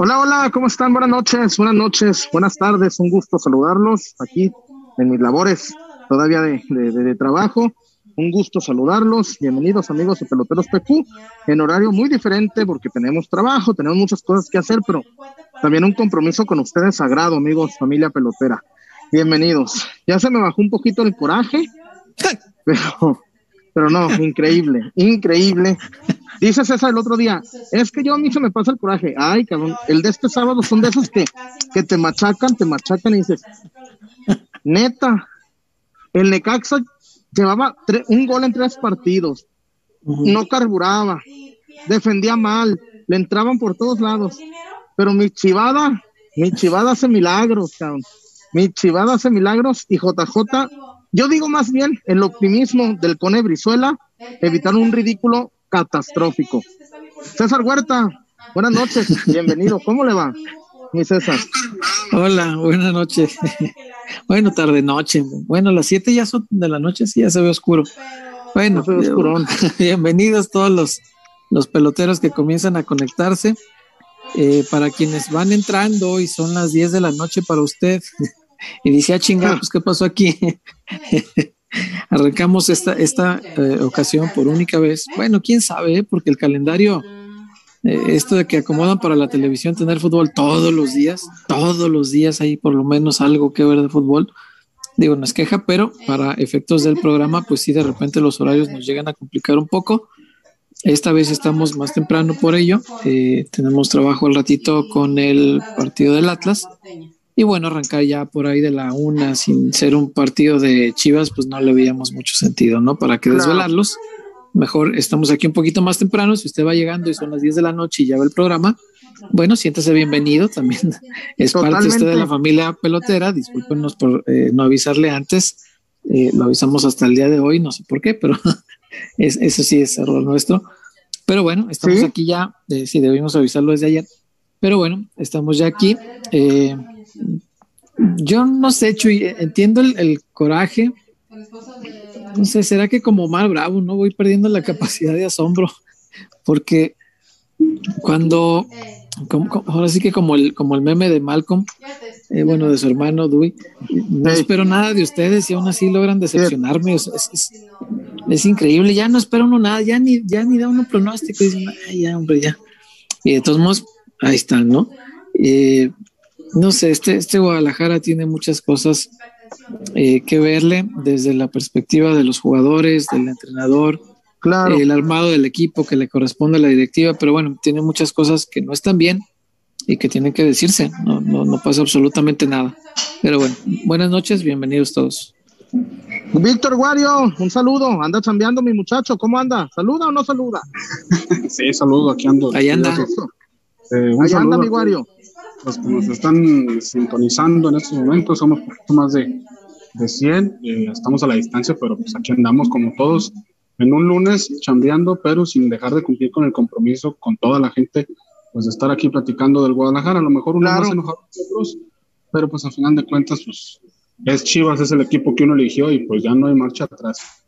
Hola, hola, ¿cómo están? Buenas noches, buenas noches, buenas tardes, un gusto saludarlos aquí en mis labores todavía de, de, trabajo. Un gusto saludarlos. Bienvenidos amigos de Peloteros PQ en horario muy diferente porque tenemos trabajo, tenemos muchas cosas que hacer, pero también un compromiso con ustedes sagrado, amigos, familia pelotera. Bienvenidos. Ya se me bajó un poquito el coraje, pero, pero no, increíble, increíble. Dice César el otro día, es que yo a mí se me pasa el coraje. Ay, cabrón, el de este sábado son de esos que, que te machacan, te machacan y dices, neta, el Necaxa llevaba un gol en tres partidos, no carburaba, defendía mal, le entraban por todos lados. Pero mi chivada, mi chivada hace milagros, cabrón. Mi chivada hace milagros y JJ, yo digo más bien el optimismo del Cone Brizuela, evitar un ridículo catastrófico. César Huerta, buenas noches, bienvenido. ¿Cómo le va, mi César? Hola, buenas noches. bueno, tarde noche. Bueno, las siete ya son de la noche, sí, ya se ve oscuro. Bueno, bienvenidos todos los, los peloteros que comienzan a conectarse. Eh, para quienes van entrando y son las 10 de la noche para usted y dice, ah, chingada, pues qué pasó aquí. Arrancamos esta, esta eh, ocasión por única vez. Bueno, quién sabe, porque el calendario, eh, esto de que acomodan para la televisión tener fútbol todos los días, todos los días hay por lo menos algo que ver de fútbol. Digo, no es queja, pero para efectos del programa, pues sí, de repente los horarios nos llegan a complicar un poco. Esta vez estamos más temprano por ello. Eh, tenemos trabajo al ratito con el partido del Atlas y bueno, arrancar ya por ahí de la una sin ser un partido de Chivas, pues no le veíamos mucho sentido, ¿no? Para que desvelarlos. Mejor estamos aquí un poquito más temprano. Si usted va llegando y son las 10 de la noche y ya ve el programa, bueno, siéntase bienvenido. También es parte usted de la familia pelotera. Discúlpenos por eh, no avisarle antes. Eh, lo avisamos hasta el día de hoy, no sé por qué, pero es, eso sí es error nuestro. Pero bueno, estamos aquí ya. Eh, sí, debimos avisarlo desde ayer. Pero bueno, estamos ya aquí. Eh, yo no sé, Chuy, entiendo el, coraje. No sé, será que como Omar Bravo no voy perdiendo la capacidad de asombro, porque cuando, ahora sí que como el, como el meme de Malcolm, eh, bueno, de su hermano Dewey, no espero nada de ustedes y aún así logran decepcionarme. es, increíble, ya no espero uno nada, ya ni, ya ni da uno pronóstico, dicen, ya, hombre, ya. Y de todos modos, ahí están, ¿no? Eh, no sé, este, este Guadalajara tiene muchas cosas eh, que verle desde la perspectiva de los jugadores, del entrenador, claro. el armado del equipo que le corresponde a la directiva, pero bueno, tiene muchas cosas que no están bien y que tienen que decirse, no, no, no pasa absolutamente nada. Pero bueno, buenas noches, bienvenidos todos. Víctor Guario, un saludo, anda chambeando mi muchacho, ¿cómo anda? ¿Saluda o no saluda? sí, saludo, aquí ando. Ahí anda. Eh, Ahí anda mi Guario los que nos están sintonizando en estos momentos, somos poquito más de, de 100, eh, estamos a la distancia, pero pues aquí andamos como todos en un lunes chambeando, pero sin dejar de cumplir con el compromiso con toda la gente, pues de estar aquí platicando del Guadalajara, a lo mejor uno más enojado que otros, pero pues al final de cuentas, pues es Chivas, es el equipo que uno eligió y pues ya no hay marcha atrás.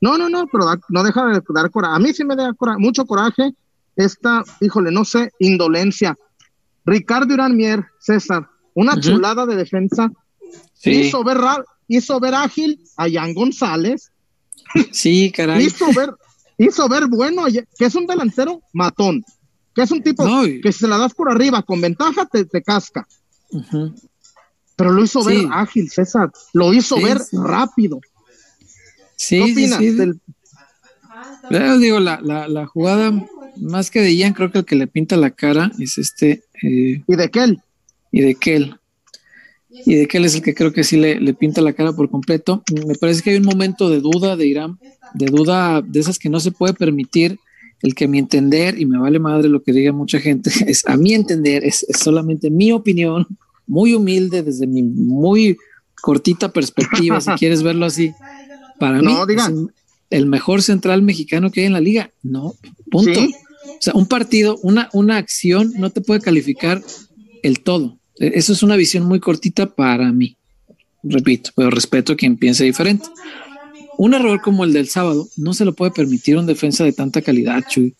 No, no, no, pero no deja de dar coraje. A mí sí me da mucho coraje esta, híjole, no sé, indolencia Ricardo Irán Mier, César, una chulada de defensa. Hizo, ver, hizo ver ágil a Jan González. Sí, caray. hizo ver, hizo ver bueno, que es un delantero matón, que es un tipo que si se la das por arriba con ventaja te, te casca. Pero lo hizo ver ágil, César. Lo hizo ver rápido. Sí, ¿Qué opinas? digo, la, la, la jugada más que de Ian, creo que el que le pinta la cara es este. Eh, ¿Y de Kel? Y de Kel. Y de Kel es el que creo que sí le, pinta la cara por completo. Me parece que hay un momento de duda de Irán, de duda de esas que no se puede permitir. El que a mi entender, y me vale madre lo que diga mucha gente, es a mi entender, es, solamente mi opinión, muy humilde, desde mi muy cortita perspectiva, si quieres verlo así. Para mí, el mejor central mexicano que hay en la liga. No, punto. O sea, un partido, una, una acción no te puede calificar el todo. E, eso es una visión muy cortita para mí. Repito, pero respeto a quien piense diferente. Un error como el del sábado no se lo puede permitir un defensa de tanta calidad, Chuy.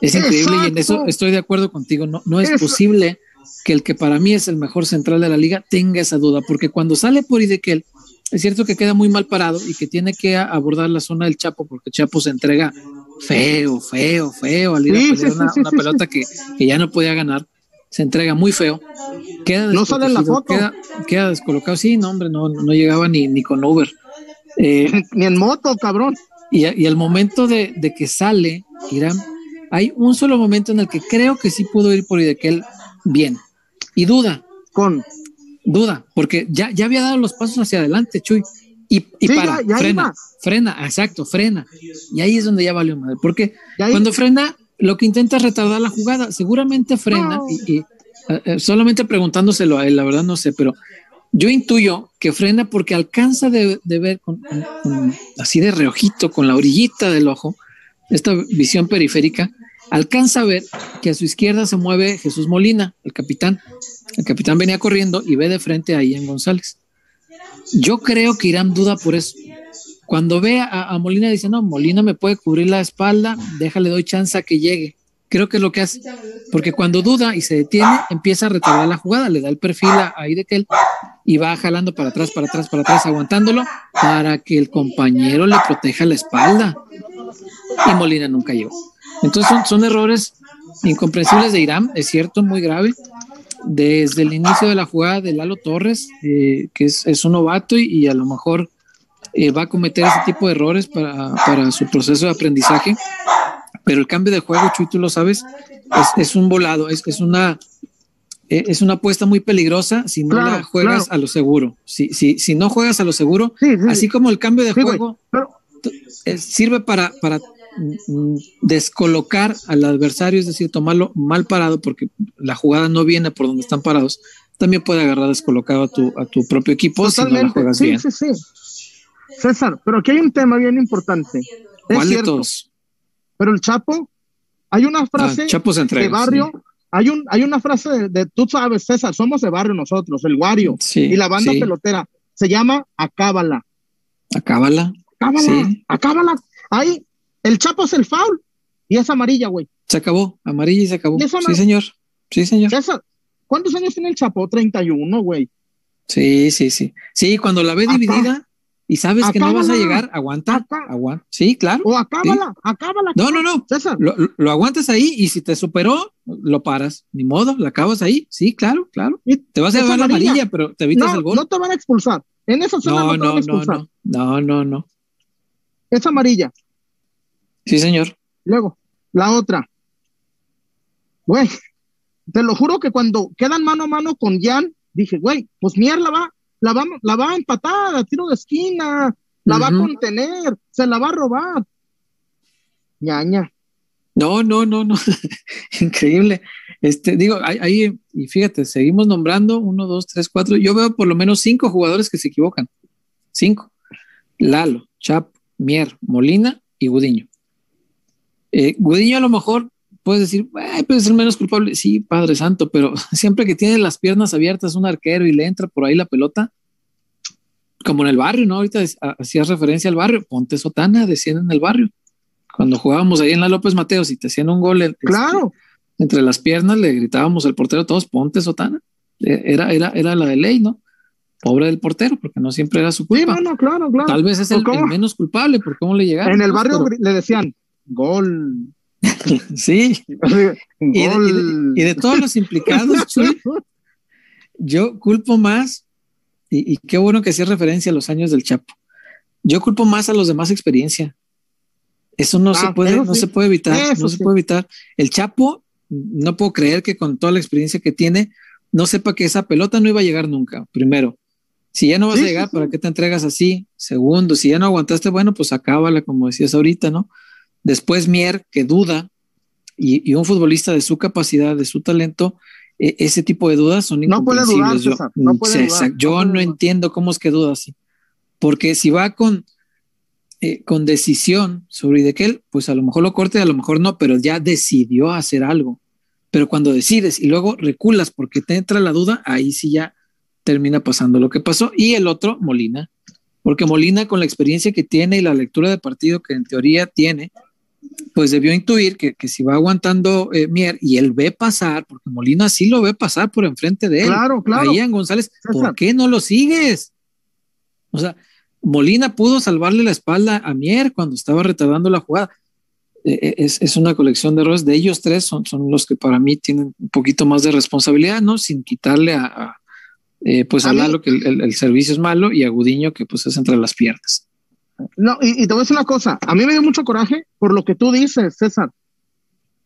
Es increíble y en eso estoy de acuerdo contigo. No, no es posible que el que para mí es el mejor central de la liga tenga esa duda, porque cuando sale por Idequel, es cierto que queda muy mal parado y que tiene que abordar la zona del Chapo, porque Chapo se entrega feo, feo, feo al ir a una, pelota que, ya no podía ganar. Se entrega muy feo. Queda no sale en la foto. Queda, descolocado. Sí, no, hombre, no, no llegaba ni, ni con Uber. Eh, ni en moto, cabrón. Y, y al momento de, de, que sale Irán, hay un solo momento en el que creo que sí pudo ir por Idequel bien. Y duda. Con. Duda, porque ya, ya había dado los pasos hacia adelante, Chuy. Y, para, frena, frena, exacto, frena. Y ahí es donde ya valió madre. Porque cuando frena, lo que intenta es retardar la jugada. Seguramente frena y, eh, eh, solamente preguntándoselo a él, la verdad no sé, pero yo intuyo que frena porque alcanza de, ver así de reojito, con la orillita del ojo, esta visión periférica, alcanza a ver que a su izquierda se mueve Jesús Molina, el capitán. El capitán venía corriendo y ve de frente a Ian González. Yo creo que Irán duda por eso. Cuando ve a, Molina dice, no, Molina me puede cubrir la espalda, déjale, doy chance a que llegue. Creo que es lo que hace. Porque cuando duda y se detiene, empieza a retardar la jugada, le da el perfil ahí de que él y va jalando para atrás, para atrás, para atrás, aguantándolo para que el compañero le proteja la espalda. Y Molina nunca llegó. Entonces son, son errores incomprensibles de Irán, es cierto, muy grave, desde el inicio de la jugada de Lalo Torres, eh, que es, un novato y, a lo mejor eh, va a cometer ese tipo de errores para, su proceso de aprendizaje. Pero el cambio de juego, Chuy, tú lo sabes, es, un volado, es, es una eh, es una apuesta muy peligrosa si no la juegas a lo seguro. Si, si, si no juegas a lo seguro, así como el cambio de juego sirve para, para descolocar al adversario, es decir, tomarlo mal parado porque la jugada no viene por donde están parados, también puede agarrar descolocado a tu, a tu propio equipo si no juegas bien. Sí, sí. César, pero aquí hay un tema bien importante. ¿Cuál? Pero el Chapo, hay una ah, frase de barrio, hay, un, hay una frase de, tú sabes, César, somos de barrio nosotros, el Wario y la banda pelotera, se llama Acábala. Acábala. Acábala, acábala. Ahí el Chapo es el foul y es amarilla, güey. Se acabó, amarilla y se acabó. sí, señor. Sí, señor. ¿Cuántos años tiene el Chapo? 31, güey. Sí, sí, sí. Sí, cuando la ve dividida y sabes que no vas a llegar, aguanta, aguanta. Sí, claro. O acábala, acábala. No, no, no. César. Lo, aguantas ahí y si te superó, lo paras. Ni modo, la acabas ahí. Sí, claro, claro. te vas a llevar la amarilla, pero te evitas el gol. No te van a expulsar. En esa zona no, no, te van a expulsar. No, no, no, no. Es amarilla. Sí, señor. Luego, la otra. Güey, te lo juro que cuando quedan mano a mano con Jan, dije, güey, pues mierda, la va, la va, la va a empatar a tiro de esquina, la va a contener, se la va a robar. Ñaña. No, no, no, no. Increíble. Este, digo, ahí, y fíjate, seguimos nombrando uno, dos, tres, cuatro. Yo veo por lo menos cinco jugadores que se equivocan. Cinco. Lalo, Chap, Mier, Molina y Gudiño. Eh, Gudiño a lo mejor puedes decir, puede ser menos culpable. Sí, Padre Santo, pero siempre que tiene las piernas abiertas un arquero y le entra por ahí la pelota, como en el barrio, ¿no? Ahorita hacías referencia al barrio, ponte sotana, decían en el barrio. Cuando jugábamos ahí en la López Mateos y te hacían un gol, este, claro. entre las piernas le gritábamos al portero todos, ponte sotana. E, era, era, era la de ley, ¿no? Pobre del portero, porque no siempre era su culpa. Sí, claro, claro. Tal vez es el, menos culpable por cómo le llegaron. En el barrio le decían, gol. sí. Y, de, todos los implicados, yo culpo más, y, qué bueno que hacía referencia a los años del Chapo. Yo culpo más a los de más experiencia. Eso no se ah, puede, no se puede evitar, no se puede evitar. El Chapo, no puedo creer que con toda la experiencia que tiene, no sepa que esa pelota no iba a llegar nunca. Primero, si ya no vas a llegar, ¿para qué te entregas así? Segundo, si ya no aguantaste, bueno, pues acábala, como decías ahorita, ¿no? Después Mier, que duda, y, un futbolista de su capacidad, de su talento, e, ese tipo de dudas son no puede dudar, yo, no puede yo no, entiendo cómo es que duda así. Porque si va con, eh, con decisión sobre de que él, pues a lo mejor lo corte, a lo mejor no, pero ya decidió hacer algo. Pero cuando decides y luego reculas porque te entra la duda, ahí sí ya termina pasando lo que pasó. Y el otro, Molina, porque Molina con la experiencia que tiene y la lectura de partido que en teoría tiene, pues debió intuir que, si va aguantando eh, Mier y él ve pasar, porque Molina sí lo ve pasar por enfrente de él. Claro, claro. Ahí en González, ¿por qué no lo sigues? O sea, Molina pudo salvarle la espalda a Mier cuando estaba retardando la jugada. E, e, es, una colección de errores de ellos tres, son, son los que para mí tienen un poquito más de responsabilidad, ¿no? Sin quitarle a, eh, pues a, Lalo que el, servicio es malo y a Gudiño que pues es entre las piernas. No, y, te voy a decir una cosa, a mí me dio mucho coraje por lo que tú dices, César.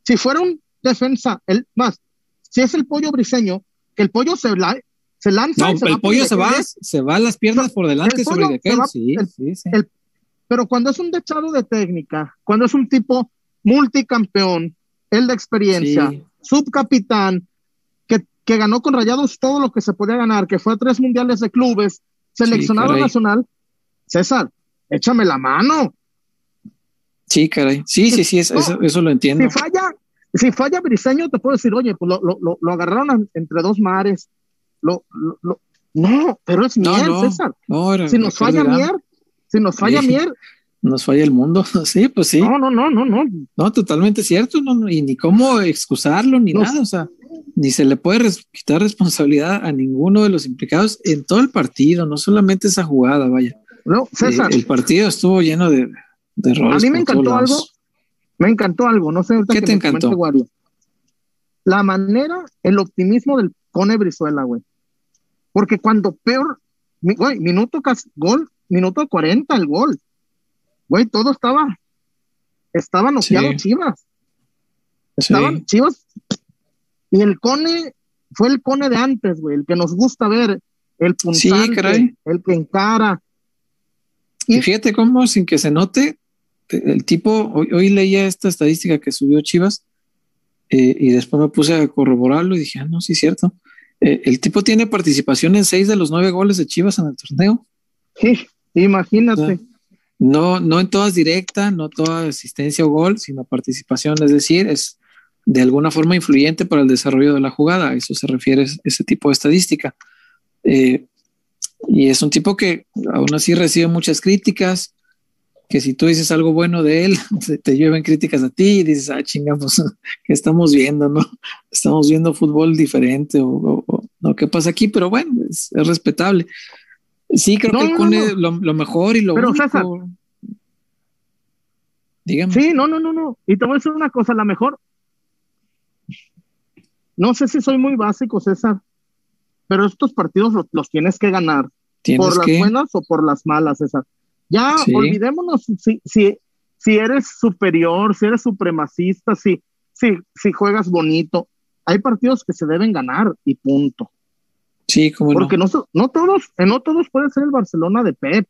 Si fuera un defensa, el más, si es el pollo briseño, que el pollo se, la, se lanza. No, el pollo se va, se va las piernas por delante sobre de sí, sí, sí. pero cuando es un dechado de técnica, cuando es un tipo multicampeón, el de experiencia, subcapitán, que, que, ganó con Rayados todo lo que se podía ganar, que fue a tres mundiales de clubes, seleccionado nacional, César, échame la mano. Sí, caray. Sí, sí, sí, eso, eso, lo entiendo. Si falla, si falla Briseño, te puedo decir, oye, pues lo, lo, lo agarraron entre dos mares, lo, lo, no, pero es mier, César. si nos falla mier, si nos falla mier. Nos falla el mundo, sí, pues sí. No, no, no, no, no. No, totalmente cierto, no, y ni cómo excusarlo, ni nada, o sea, ni se le puede quitar responsabilidad a ninguno de los implicados en todo el partido, no solamente esa jugada, vaya. No, César. Eh, el partido estuvo lleno de, de errores. A mí me encantó algo, me encantó algo, no sé. ¿Qué te encantó? La manera, el optimismo del Cone Brizuela, güey. Porque cuando peor, güey, minuto casi, gol, minuto 40 el gol. Güey, todo estaba, estaban noqueados Chivas. Estaban Chivas. Y el Cone fue el Cone de antes, güey, el que nos gusta ver, el puntante, el que encara. Y, fíjate cómo, sin que se note, el tipo, hoy, leía esta estadística que subió Chivas, eh, y después me puse a corroborarlo y dije, ah, no, sí es cierto. Eh, el tipo tiene participación en seis de los nueve goles de Chivas en el torneo. Sí, imagínate. no, no en todas directa, no toda asistencia o gol, sino participación, es decir, es de alguna forma influyente para el desarrollo de la jugada. A eso se refiere ese tipo de estadística. Eh, y es un tipo que aún así recibe muchas críticas, que si tú dices algo bueno de él, te lleven críticas a ti y dices, ah, chingamos, pues, ¿qué estamos viendo? ¿No? Estamos viendo fútbol diferente o, no, ¿qué pasa aquí? Pero bueno, es, respetable. Sí, creo que pone lo, mejor y lo Pero, César, Dígame. Sí, no, no, no, no. Y te voy a decir una cosa, la mejor. No sé si soy muy básico, César, pero estos partidos los, tienes que ganar. ¿Por las buenas o por las malas, César? Ya olvidémonos si, si, si eres superior, si eres supremacista, si, si, si juegas bonito. Hay partidos que se deben ganar y punto. Sí, como Porque no. no, todos, eh, no todos pueden ser el Barcelona de Pep,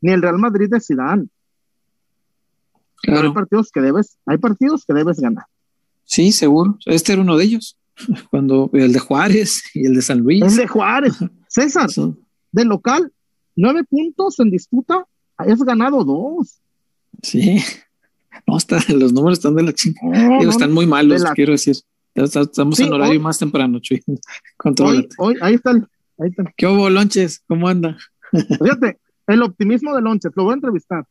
ni el Real Madrid de Zidane. hay partidos que debes, hay partidos que debes ganar. Sí, seguro. Este era uno de ellos. Cuando el de Juárez y el de San Luis. El de Juárez. César, de local, nueve puntos en disputa, has ganado dos. Sí. No, está, los números están de la chingada. están muy malos, quiero decir. Estamos en horario más temprano, Chuy. Hoy, hoy, ahí está. Ahí está. ¿Qué hubo, Lonches? ¿Cómo anda? Fíjate, el optimismo de Lonches, lo voy a entrevistar.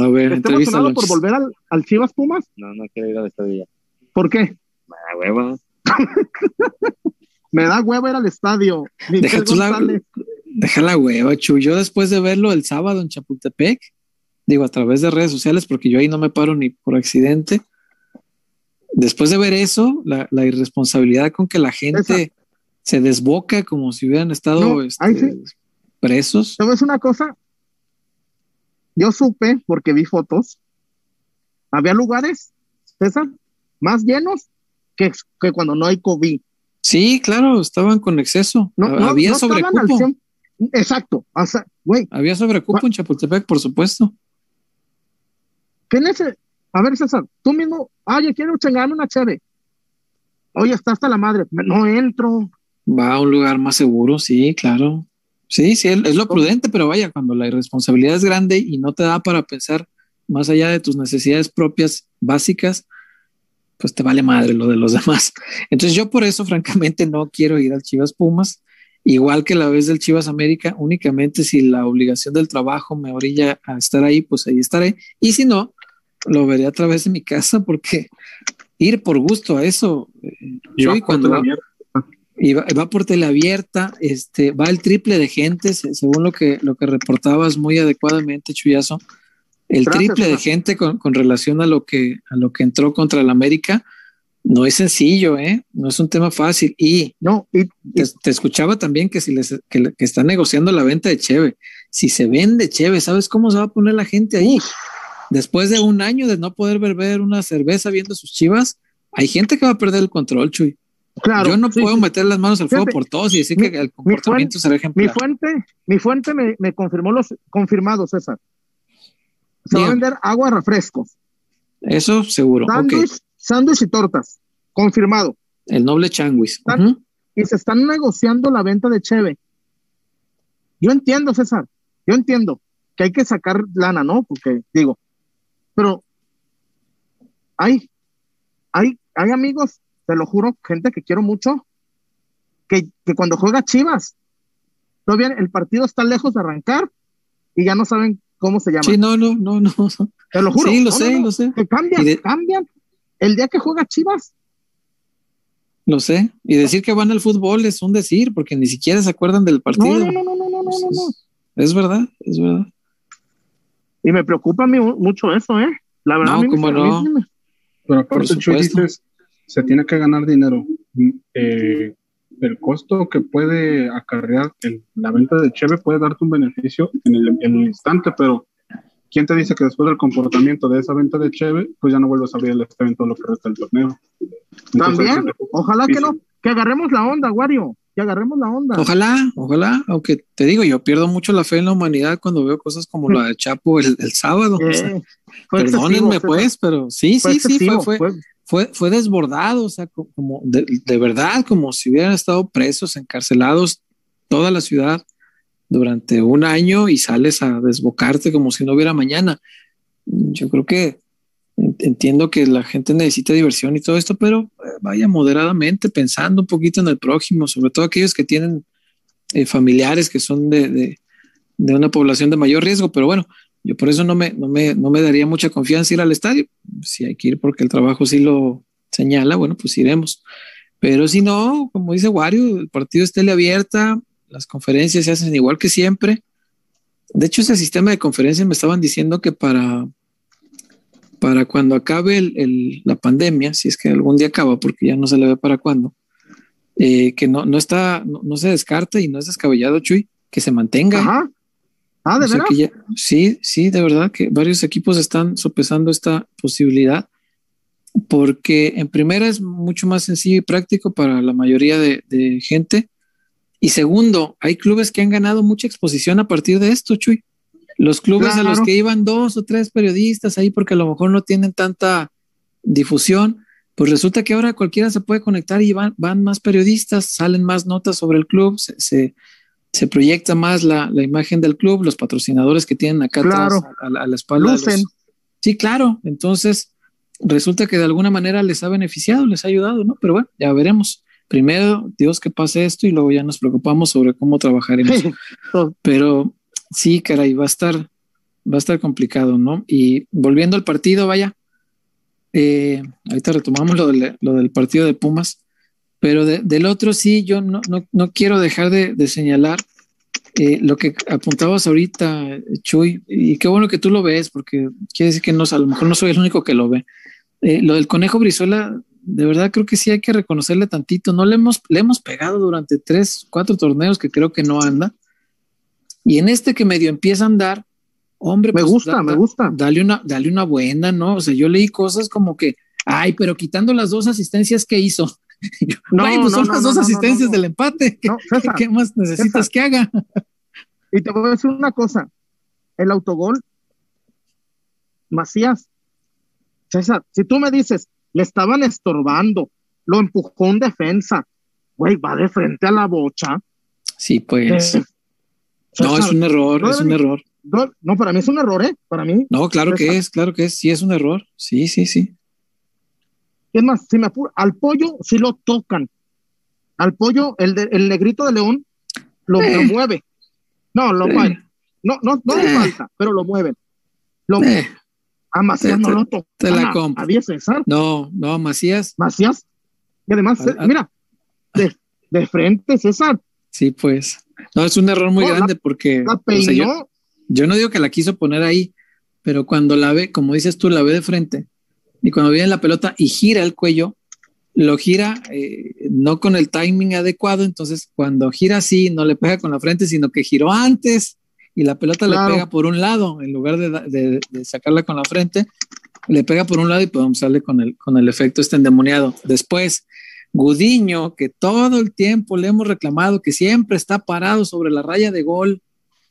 A ver, ¿Está emocionado por volver al, al, Chivas Pumas? No, no quiero ir a estadio. ¿Por qué? Hueva. Me da hueva ir al estadio. Deja, la, deja la hueva, Chuy. Yo después de verlo el sábado en Chapultepec, digo a través de redes sociales, porque yo ahí no me paro ni por accidente después de ver eso, la, irresponsabilidad con que la gente se desboca como si hubieran estado este, presos. ¿Sabes una cosa? Yo supe, porque vi fotos, había lugares, César, más llenos que, que cuando no hay COVID. Sí, claro, estaban con exceso. No, había sobrecupo. Exacto. Había sobrecupo en Chapultepec, por supuesto. ¿Qué, ese a ver, César, tú mismo, oye, quiero chingarme una chévere. Oye, está hasta la madre, no entro. Va a un lugar más seguro, sí, claro. Sí, sí, es lo prudente, pero vaya, cuando la irresponsabilidad es grande y no te da para pensar más allá de tus necesidades propias básicas, pues te vale madre lo de los demás. Entonces yo por eso, francamente, no quiero ir al Chivas Pumas, igual que la vez del Chivas América, únicamente si la obligación del trabajo me orilla a estar ahí, pues ahí estaré. Y si no, lo veré a través de mi casa porque ir por gusto a eso. Y va Chuy, por cuando abierta. y va, va por teleabierta, este, va el triple de gente, se- según lo que, lo que reportabas muy adecuadamente, Chuyazo. El Gracias, triple de gente con, con relación a lo que a lo que entró contra el América no es sencillo, ¿eh? No es un tema fácil. Y No, y, te, te escuchaba también que si les que, están negociando la venta de Cheve. Si se vende Cheve, ¿sabes cómo se va a poner la gente ahí? Después de un año de no poder beber una cerveza viendo sus chivas, hay gente que va a perder el control, Chuy. claro. Yo no sí, puedo sí. meter las manos al fuego Fíjate, por todos y decir mi- que el comportamiento será Mi ejemplar. fuente, mi fuente me, me confirmó los confirmados, César. Se va a vender agua, refrescos, Eso seguro. Sándwich, sándwich y tortas. Confirmado. El noble changuis. Y se están negociando la venta de Cheve. Yo entiendo, César. Yo entiendo que hay que sacar lana, ¿no? Porque digo, pero hay, hay, hay amigos, te lo juro, gente que quiero mucho, que, que cuando juega Chivas, todavía el partido está lejos de arrancar y ya no saben cómo se llama. Sí, no, no, no, no. Te lo juro. Sí, lo sé, lo sé. Que cambian, de... cambian. El día que juega Chivas. Lo sé. Y decir que van al fútbol es un decir, porque ni siquiera se acuerdan del partido. No, no, no, no, no, no, no, no. Es verdad, es verdad. Y me preocupa a mí mucho eso, ¿eh? La verdad, no, a mí cómo me no. Pero aparte, Chuy dices, se tiene que ganar dinero. Mm, eh, el costo que puede acarrear el- la venta de Cheve puede darte un beneficio en el, en el instante, pero ¿quién te dice que después del comportamiento de esa venta de Cheve, pues ya no vuelves a abrir el evento lo que resta del torneo? Entonces, También, ojalá que no, que agarremos la onda, Wario, que agarremos la onda. Ojalá, ojalá, aunque te digo, yo pierdo mucho la fe en la humanidad cuando veo cosas como la de Chapo el, el sábado. o sea, Eh, perdónenme excesivo, pues, pero sí, fue sí, sí, fue, excesivo, fue, fue- fue, fue desbordado, o sea, co- como de, verdad, como si hubieran estado presos, encarcelados toda la ciudad durante un año y sales a desbocarte como si no hubiera mañana. Yo creo que en- entiendo que la gente necesita diversión y todo esto, pero eh, vaya moderadamente, pensando un poquito en el prójimo, sobre todo aquellos que tienen eh, familiares que son de, de una población de mayor riesgo, pero bueno, yo por eso no me, no me, no me daría mucha confianza ir al estadio. Si hay que ir porque el trabajo sí lo señala, bueno, pues iremos. Pero si no, como dice Wario, el partido es teleabierta, las conferencias se hacen igual que siempre. De hecho, ese sistema de conferencias me estaban diciendo que para, para cuando acabe la pandemia, si es que algún día acaba, porque ya no se le ve para cuándo, eh, que no, no está, no, no se descarta y no es descabellado, Chuy, que se mantenga. Ajá. Ah, ¿de O sea ya- sí, sí, de verdad que varios equipos están sopesando esta posibilidad porque en primera es mucho más sencillo y práctico para la mayoría de, de gente. Y segundo, hay clubes que han ganado mucha exposición a partir de esto, Chuy. Los clubes a los que iban dos o tres periodistas ahí porque a lo mejor no tienen tanta difusión, pues resulta que ahora cualquiera se puede conectar y van, van más periodistas, salen más notas sobre el club, se, se, se proyecta más la, la imagen del club, los patrocinadores que tienen acá Claro. atrás a, la- a la espalda. de los- Lucen. Sí, claro. Entonces, resulta que de alguna manera les ha beneficiado, les ha ayudado, ¿no? Pero bueno, ya veremos. Primero, Dios que pase esto y luego ya nos preocupamos sobre cómo trabajaremos. Pero sí, caray, va a estar, va a estar complicado, ¿no? Y volviendo al partido, vaya, eh, ahorita retomamos lo del, lo del partido de Pumas, pero de- del otro sí, yo no, no, no quiero dejar de, de señalar eh, lo que apuntabas ahorita, Chuy, y qué bueno que tú lo ves, porque quiere decir que no, a lo mejor no soy el único que lo ve. Eh, lo del conejo Brizuela, de verdad creo que sí hay que reconocerle tantito. No le hemos, le hemos pegado durante tres, cuatro torneos que creo que no anda. Y en este que medio empieza a andar, hombre, Me pues, gusta, da- me gusta. Dale una, dale una buena, ¿no? O sea, yo leí cosas como que, ay, pero quitando las dos asistencias que hizo. No, "Güey, pues no, son no, las dos asistencias del empate. ¿Qué, No, César, qué más necesitas César. que haga? Y te voy a decir una cosa. El autogol, Macías, César, si tú me dices, le estaban estorbando, lo empujó en defensa, güey, va de frente a la bocha. Sí, pues. Eh, No, es un error, es un error. no, para mí es un error, ¿eh? Para mí. No, claro que es, claro que es. Sí, es un error. Sí, sí, sí. Es más, si me apuro, al pollo sí lo tocan. Al pollo, el, de- el negrito de León, lo, Eh. lo mueve. No, lo mueve. No, no, no le falta, pero lo mueven. Lo, A Macías Te- no lo tocó. te la compro. A 10 César. No, no, Macías, Macías. Y además, mira, de, de frente, César. sí, pues. No, es un error muy No, la- grande porque La o sea, yo- yo, no digo que la quiso poner ahí, pero cuando la ve, como dices tú, la ve de frente y cuando viene la pelota y gira el cuello, lo gira eh, no con el timing adecuado, entonces cuando gira así, no le pega con la frente, sino que giró antes y la pelota Claro. le pega por un lado, en lugar de, da- de- de sacarla con la frente, le pega por un lado y podemos sale con el, con el efecto este endemoniado. Después, Gudiño, que todo el tiempo le hemos reclamado que siempre está parado sobre la raya de gol.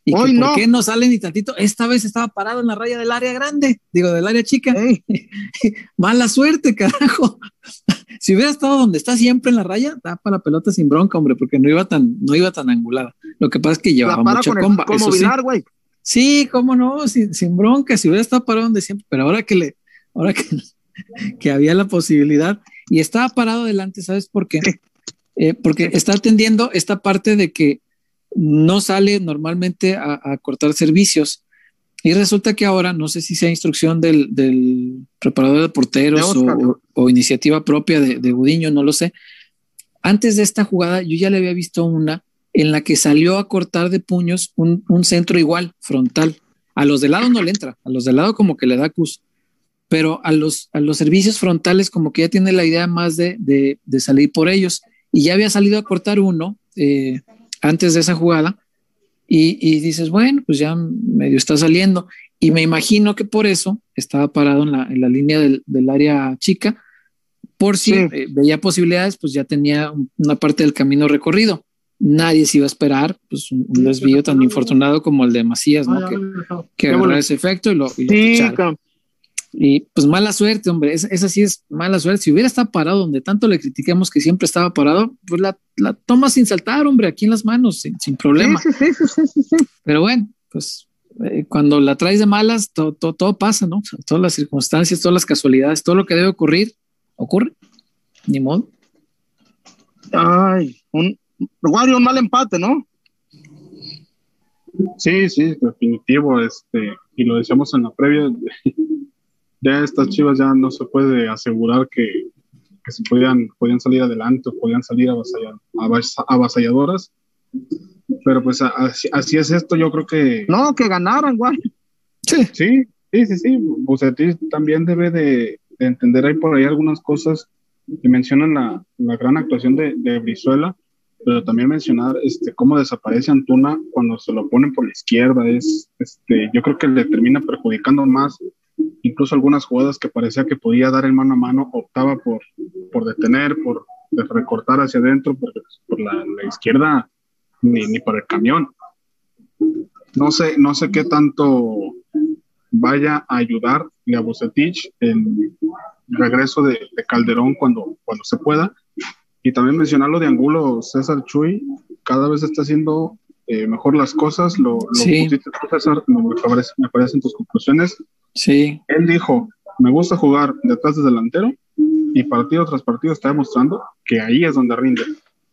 Y Hoy que no. por qué no sale ni tantito. Esta vez estaba parado en la raya del área grande, digo, del área chica. Mala suerte, carajo. si hubiera estado donde está siempre en la raya, da para la pelota sin bronca, hombre, porque no iba tan, no iba tan angulada. Lo que pasa es que llevaba mucha con el como sí. Vilar, güey. Sí, cómo no, sin, sin bronca, si hubiera estado parado donde siempre, pero ahora que le, ahora que, que había la posibilidad y estaba parado adelante, ¿sabes por qué? Eh, porque está atendiendo esta parte de que no sale normalmente a, a cortar servicios. Y resulta que ahora, no sé si sea instrucción del, del preparador de porteros o, o iniciativa propia de, de Gudiño, no lo sé. Antes de esta jugada, yo ya le había visto una en la que salió a cortar de puños un, un centro igual, frontal. A los de lado no le entra, a los de lado como que le da cus, pero a los, a los servicios frontales como que ya tiene la idea más de, de, de salir por ellos. Y ya había salido a cortar uno eh, antes de esa jugada y, y dices, bueno, pues ya medio está saliendo. Y me imagino que por eso estaba parado en la, en la línea del, del área chica, por si Sí. eh, veía posibilidades, pues ya tenía un- una parte del camino recorrido. Nadie se iba a esperar pues, un, un desvío tan infortunado como el de Macías, ¿no? que, que bueno. ese efecto y lo, y lo Sí. Y pues mala suerte, hombre. Es- Esa sí es mala suerte. Si hubiera estado parado donde tanto le critiquemos que siempre estaba parado, pues la, la toma sin saltar, hombre, aquí en las manos, sin, sin problema. Sí, sí, sí, sí, sí, sí. Pero bueno, pues eh, cuando la traes de malas, to- to- todo pasa, ¿no? O sea, todas las circunstancias, todas las casualidades, todo lo que debe ocurrir, ocurre. Ni modo. Ay, un, Wario, un mal empate, ¿no? Sí, sí, definitivo, este, y lo decíamos en la previa, ya estas chivas ya no se puede asegurar que, que se podían, podían salir adelante o podían salir avasalla- avas- avasalladoras, pero pues así, así es esto, yo creo que No, que ganaran, Wario. Sí. sí, sí, sí, sí, Bucetich también debe de, de entender ahí por ahí algunas cosas que mencionan la, la gran actuación de, de Brizuela, pero también mencionar este, cómo desaparece Antuna cuando se lo ponen por la izquierda. Es, este, yo creo que le termina perjudicando más. Incluso algunas jugadas que parecía que podía dar el mano a mano, optaba por, por detener, por recortar hacia adentro, pues, por la, la izquierda ni, ni para el camión. No sé, no sé qué tanto vaya a ayudar a Bucetich el regreso de, de Calderón cuando, cuando se pueda. Y también mencionar lo de Angulo, César Chuy, cada vez está haciendo eh, mejor las cosas. Lo, lo Sí. pusiste tú, César, me, me parece, me parecen tus conclusiones. Sí, Él dijo, me gusta jugar detrás del delantero y partido tras partido está demostrando que ahí es donde rinde.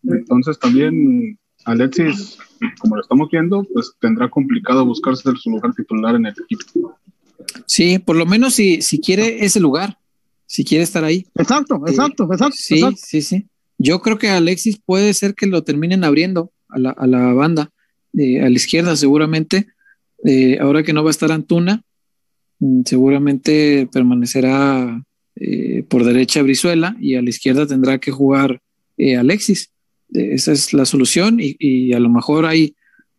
Entonces también Alexis, como lo estamos viendo, pues tendrá complicado buscarse su lugar titular en el equipo. sí, por lo menos si, si quiere ese lugar, si quiere estar ahí. Exacto, exacto, exacto. Sí, exacto. sí, sí. Yo creo que Alexis puede ser que lo terminen abriendo a la, a la banda, eh, a la izquierda seguramente. Eh, ahora que no va a estar Antuna, mm, seguramente permanecerá eh, por derecha Brizuela y a la izquierda tendrá que jugar Alexis. Esa es la solución y, y a lo mejor hay,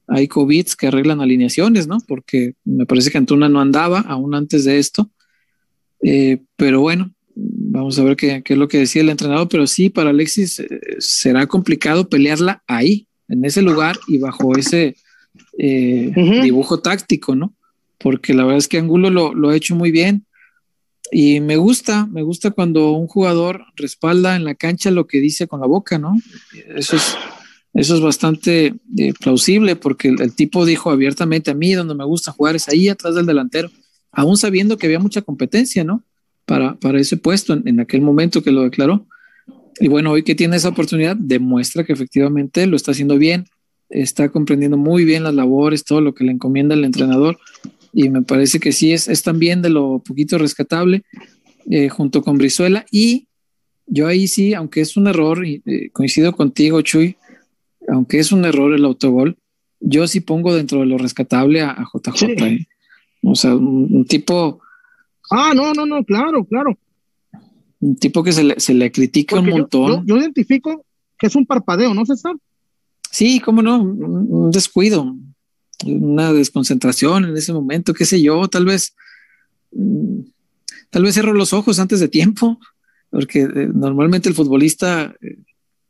hay COVID que arreglan alineaciones, ¿no? Porque me parece que Antuna no andaba aún antes de esto. Pero bueno, vamos a ver qué, qué es lo que decía el entrenador, pero sí, para Alexis eh, será complicado pelearla ahí, en ese lugar y bajo ese eh, dibujo táctico, ¿no? Porque la verdad es que Angulo lo, lo ha hecho muy bien y me gusta, me gusta cuando un jugador respalda en la cancha lo que dice con la boca, ¿no? Eso es, eso es bastante eh, plausible porque el, el tipo dijo abiertamente a mí donde me gusta jugar es ahí atrás del delantero, aún sabiendo que había mucha competencia, ¿no? Para, para ese puesto en, en aquel momento que lo declaró. Y bueno, hoy que tiene esa oportunidad, demuestra que efectivamente lo está haciendo bien, está comprendiendo muy bien las labores, todo lo que le encomienda el entrenador. y me parece que sí es, es también de lo poquito rescatable eh, junto con Brizuela y yo ahí sí, aunque es un error, y eh, coincido contigo, Chuy, aunque es un error el autogol, yo sí pongo dentro de lo rescatable a, JJ. ¿eh? O sea, un, tipo. Ah, no, no, no, claro, claro. Un tipo que se le, se le critica un montón. Yo, identifico que es un parpadeo, ¿no, César? Sí, cómo no, un descuido, una desconcentración en ese momento, qué sé yo, tal vez, mm, tal vez cerró los ojos antes de tiempo, porque eh, normalmente el futbolista,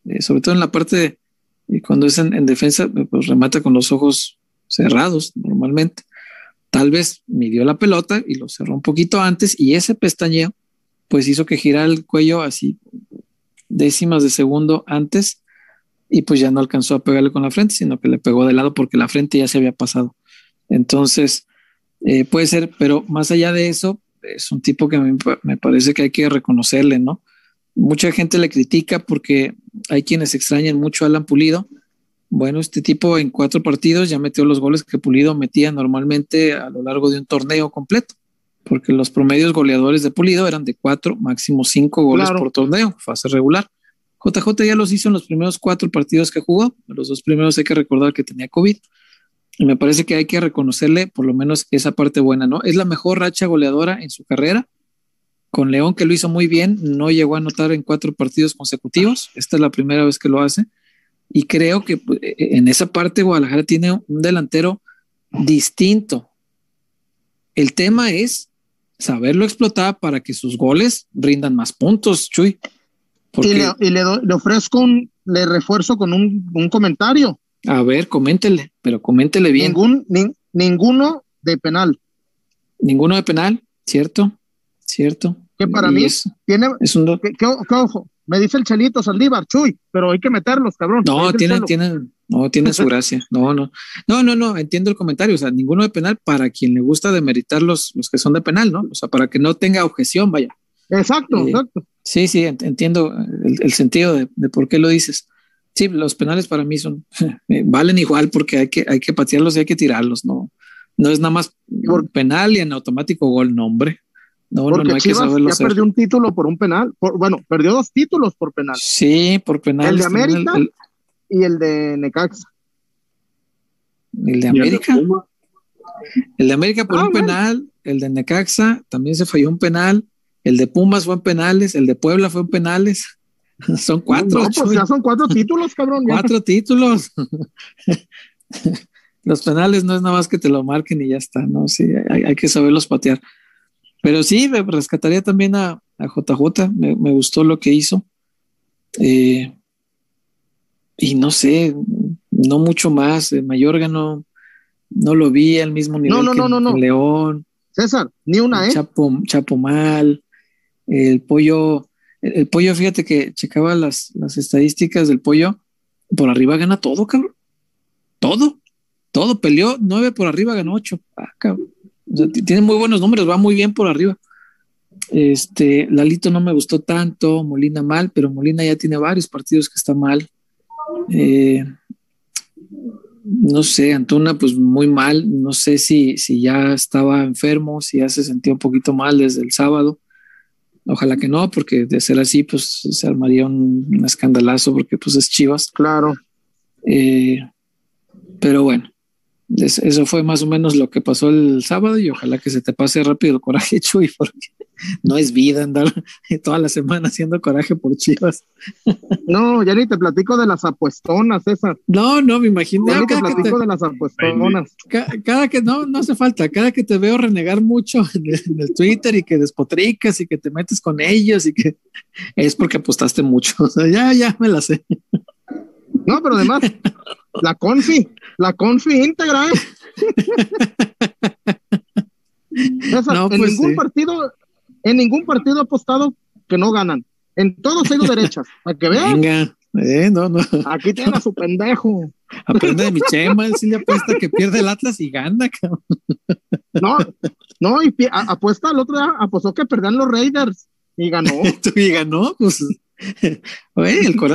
eh, sobre todo en la parte y cuando es en, defensa, pues remata con los ojos cerrados normalmente. Tal vez midió la pelota y lo cerró un poquito antes y ese pestañeo pues hizo que girara el cuello así décimas de segundo antes y pues ya no alcanzó a pegarle con la frente, sino que le pegó de lado porque la frente ya se había pasado. Entonces, eh, puede ser, pero más allá de eso, es un tipo que mí me parece que hay que reconocerle, ¿no? Mucha gente le critica porque hay quienes extrañan mucho a Alan Pulido. Bueno, este tipo en cuatro partidos ya metió los goles que Pulido metía normalmente a lo largo de un torneo completo, porque los promedios goleadores de Pulido eran de cuatro, máximo cinco goles por torneo, fase regular. JJ ya los hizo en los primeros cuatro partidos que jugó. Los dos primeros hay que recordar que tenía COVID. Y me parece que hay que reconocerle por lo menos esa parte buena, ¿no? Es la mejor racha goleadora en su carrera con León, que lo hizo muy bien, no llegó a anotar en cuatro partidos consecutivos. Esta es la primera vez que lo hace. Y creo que pues, e, e, en esa parte Guadalajara tiene un delantero distinto. El tema es saberlo explotar para que sus goles rindan más puntos, Chuy. y, le, ofrezco un, le refuerzo con un, comentario. A ver, coméntele, pero coméntele bien. Ningún, ninguno de penal. Ninguno de penal, ¿cierto? ¿cierto? Que para mí tiene. Es un que, ojo, me dice el Chelito Saldívar, Chuy, pero hay que meterlos, cabrón. No, tienen, tienen, no, tienen su gracia. No, no, no, no, no, entiendo el comentario. O sea, ninguno de penal para quien le gusta demeritar los, los que son de penal, ¿no? O sea, para que no tenga objeción, vaya. Exacto, eh, exacto. Sí, sí, entiendo el, sentido de, por qué lo dices. Sí, los penales para mí son eh, valen igual porque hay que, hay que patearlos y hay que tirarlos, no, no es nada más por penal y en automático gol, no, hombre. No, Porque no, hay Chivas que ya perdió un título por un penal. bueno, perdió dos títulos por penal. Sí, por penal. El de América y el de Necaxa. ¿El de América? El de América por ah, un penal, el de Necaxa también se falló un penal, el de Pumas fue en penales, el de Puebla fue en penales. son cuatro. No, pues ya son cuatro títulos, cabrón. Cuatro títulos. Los penales no es nada más que te lo marquen y ya está, ¿no? Sí, hay, hay que saberlos patear. Pero sí, me rescataría también a, JJ, me, gustó lo que hizo. Eh, y no sé, no mucho más. Mayorga no, no lo vi al mismo nivel no, no, que, León. César, ni una, ¿eh? Chapo, Chapo mal. El pollo, el, pollo, fíjate que checaba las, las estadísticas del pollo. Por arriba gana todo, cabrón. Todo. Todo peleó nueve por arriba, ganó ocho. Ah, cabrón tiene muy buenos números, va muy bien por arriba. Este, Lalito no me gustó tanto, Molina mal, pero Molina ya tiene varios partidos que está mal. Eh, no sé, Antuna pues muy mal, no sé si, si ya estaba enfermo, si ya se sentía un poquito mal desde el sábado. Ojalá que no, porque de ser así, pues se armaría un, escandalazo, porque pues es Chivas. Claro. Eh, pero bueno, eso fue más o menos lo que pasó el sábado y ojalá que se te pase rápido el coraje, Chuy, porque no es vida andar toda la semana haciendo coraje por Chivas. No, ya ni te platico de las apuestonas, César. No, no, me imagino. Ya ni te platico de las apuestonas. Cada, que, no, no hace falta, cada que te veo renegar mucho en el, Twitter y que despotricas y que te metes con ellos y que es porque apostaste mucho. O sea, ya, ya me la sé. No, pero además, la confi, la confi íntegra, ¿eh? en pues ningún partido, en ningún partido apostado que no ganan. En todos hay derechas, para que vean. Venga, eh, no, no. Aquí tiene a su pendejo. Aprende de mi chema, él sí le apuesta que pierde el Atlas y gana, cabrón. No, no, y apuesta al otro día, apostó que perdían los Raiders y ganó. y ganó, pues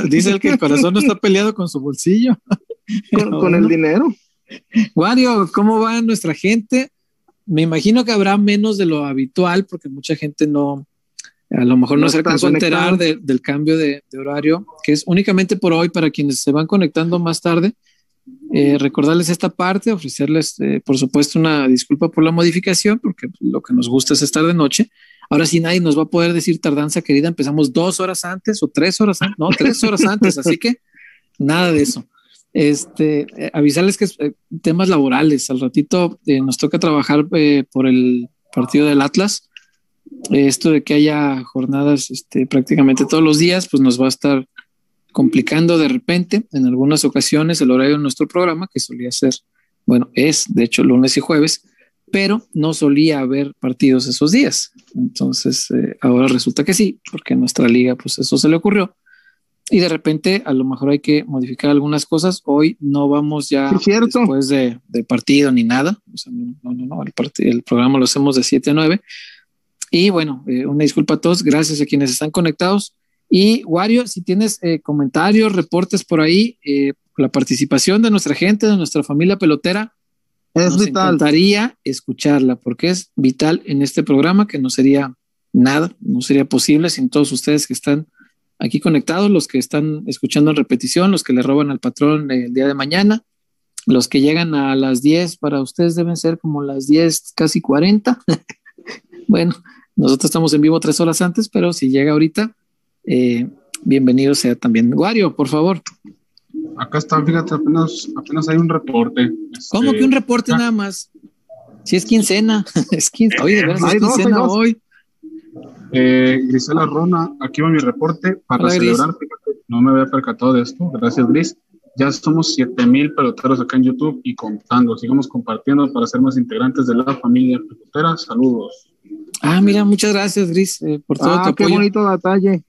dice el que el corazón no está peleado con su bolsillo. Con, el dinero. Wario, ¿cómo va nuestra gente? me imagino que habrá menos de lo habitual porque mucha gente no, a lo mejor no, No se alcanzó a enterar de- del cambio de, de horario, que es únicamente por hoy para quienes se van conectando más tarde. Eh, recordarles esta parte, ofrecerles, eh, por supuesto, una disculpa por la modificación, porque lo que nos gusta es estar de noche. Ahora sí, nadie nos va a poder decir tardanza querida, empezamos dos horas antes o tres horas antes, no, tres horas antes, así que nada de eso. Este, eh, avisarles que es, eh, temas laborales, al ratito eh, nos toca trabajar eh, por el partido del Atlas. Eh, esto de que haya jornadas este, prácticamente todos los días, pues nos va a estar complicando de repente en algunas ocasiones el horario de nuestro programa, que solía ser, bueno, es de hecho lunes y jueves, pero no solía haber partidos esos días. Entonces, ahora resulta que sí, porque en nuestra liga, pues eso se le ocurrió. Y de repente, a lo mejor hay que modificar algunas cosas. Hoy no vamos ya Sí, cierto. después de, de partido ni nada. O sea, no, no, no, el, el programa lo hacemos de 7 a 9. Y bueno, eh, una disculpa a todos, gracias a quienes están conectados. Y Wario, si tienes eh, comentarios, reportes por ahí, eh, la participación de nuestra gente, de nuestra familia pelotera, Es nos vital. encantaría escucharla porque es vital en este programa que no sería nada, no sería posible sin todos ustedes que están aquí conectados, los que están escuchando en repetición, los que le roban al patrón el día de mañana, los que llegan a las 10, para ustedes deben ser como las 10, casi 40. bueno, nosotros estamos en vivo tres horas antes, pero si llega ahorita, eh, bienvenido sea también. Wario, por favor. Acá está, fíjate, apenas, apenas hay un reporte. Este, ¿Cómo que un reporte ah. nada más? Si es quincena, es quincena. Oye, de veras, es quincena hoy. Eh, Grisela Rona, aquí va mi reporte para Hola, celebrar. No me había percatado de esto. Gracias, Gris. Ya somos 7000 peloteros acá en YouTube y contando. Sigamos compartiendo para ser más integrantes de la familia pelotera. Saludos. Ah, mira, muchas gracias, Gris, eh, por todo tu Ah, qué apoyo. bonito detalle.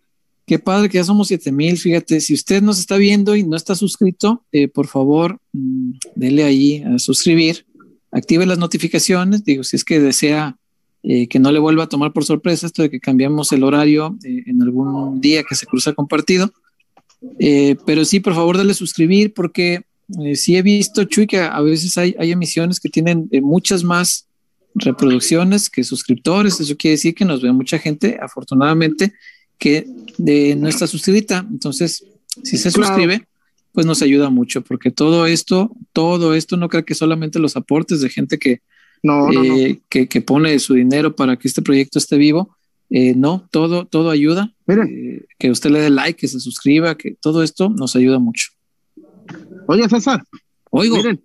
Qué padre que ya somos 7000. Fíjate, si usted nos está viendo y no está suscrito, eh, por favor, mm, dele ahí a suscribir, active las notificaciones. Digo, si es que desea eh, que no le vuelva a tomar por sorpresa esto de que cambiamos el horario eh, en algún día que se cruza compartido. Eh, pero sí, por favor, dale suscribir porque eh, sí he visto, Chuy, que a, a veces hay, hay emisiones que tienen muchas más reproducciones que suscriptores. Eso quiere decir que nos ve mucha gente, afortunadamente, que de, no está suscrita. Entonces, si se Claro. suscribe, pues nos ayuda mucho, porque todo esto, todo esto no creo que solamente los aportes de gente que, No, no, no. eh, que, que pone su dinero para que este proyecto esté vivo. Eh, no, todo, todo ayuda. Miren. Eh, que usted le dé like, que se suscriba, que todo esto nos ayuda mucho. Oye, César, Oigo, miren,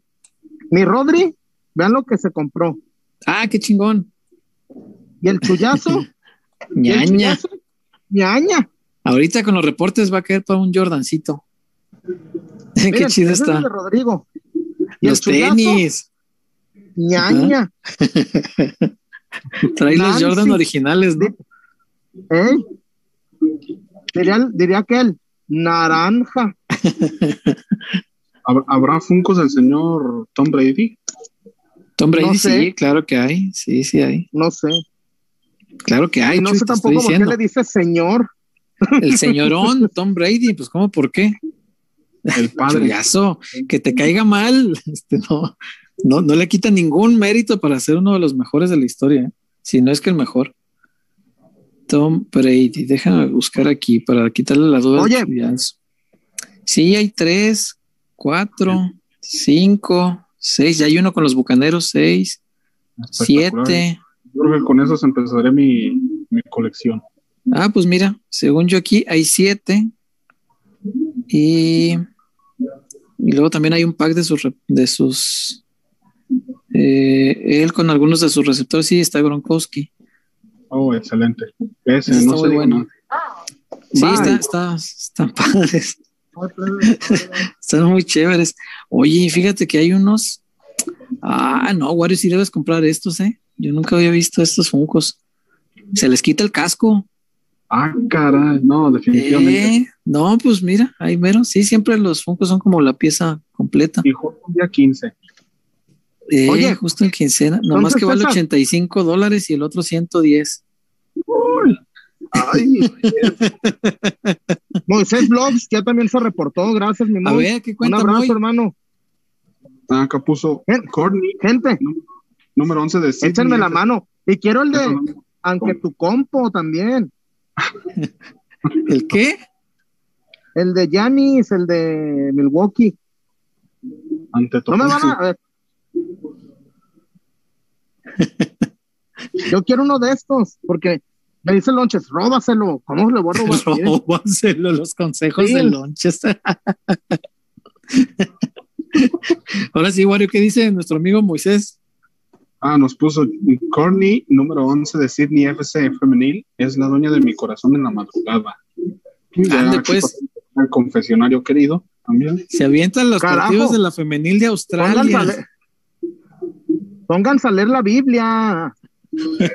mi Rodri, vean lo que se compró. ah, qué chingón. Y el chullazo, ñaña. ñaña. Ahorita con los reportes va a caer para un Jordancito. qué Miren, chido es está. el de Rodrigo. Y Los el tenis. Ñaña. Trae los. Jordan originales, ¿no? ¿Eh? Diría, diría que el naranja. ¿Hab- ¿Habrá funcos del señor Tom Brady? Tom Brady, No sé. sí, claro que hay. Sí, sí hay. No sé. Claro que hay. no Chuy, sé tampoco por qué le dice señor. El señorón Tom Brady, pues, ¿cómo? ¿Por qué? El padre. Chuyazo, que te caiga mal. Este, no, no, no le quita ningún mérito para ser uno de los mejores de la historia, ¿eh? si no es que el mejor. Tom Brady, déjame buscar aquí para quitarle la duda. Oye. Sí, hay tres, cuatro, cinco, seis. Ya hay uno con los bucaneros, seis, siete. Yo creo que con eso empezaré mi, mi colección. Ah, pues mira, según yo aquí hay siete. Y, y luego también hay un pack de sus de sus eh, él con algunos de sus receptores, sí, está Gronkowski. Oh, excelente. Ese, Está no muy se bueno. Sí, Bye. está, está, están padres, están muy chéveres. Oye, fíjate que hay unos. Ah, no, Wario, sí debes comprar estos, eh. Yo nunca había visto estos funcos. Se les quita el casco. Ah, caray, no, definitivamente. Eh, no, pues mira, ahí mero. Sí, siempre los funcos son como la pieza completa. Y un día 15. Eh, Oye, justo en quincena. Nomás que vale César. 85 dólares y el otro 110. Ay, Moisés Blogs ya también se reportó. Gracias, mi A Moy. ver, ¿qué Un abrazo, Moy? hermano. acá puso Ven. Courtney. Gente, número 11 de Sydney. Échenme la mano. Y quiero el de Aunque tu compo también. ¿El qué? El de Giannis, el de Milwaukee. Ante No me van a. Yo quiero uno de estos, porque me dice Lonches, róbaselo. ¿Cómo le voy a robar? Róbaselo los consejos Sí. de lonches. Ahora sí, Wario, ¿qué dice nuestro amigo Moisés? Ah, nos puso Corny, número 11 de Sydney FC femenil, es la dueña de mi corazón en la madrugada. Ande, aquí pues. El confesionario querido también. Se avientan los Carajo. partidos de la femenil de Australia. Pónganse a leer la Biblia.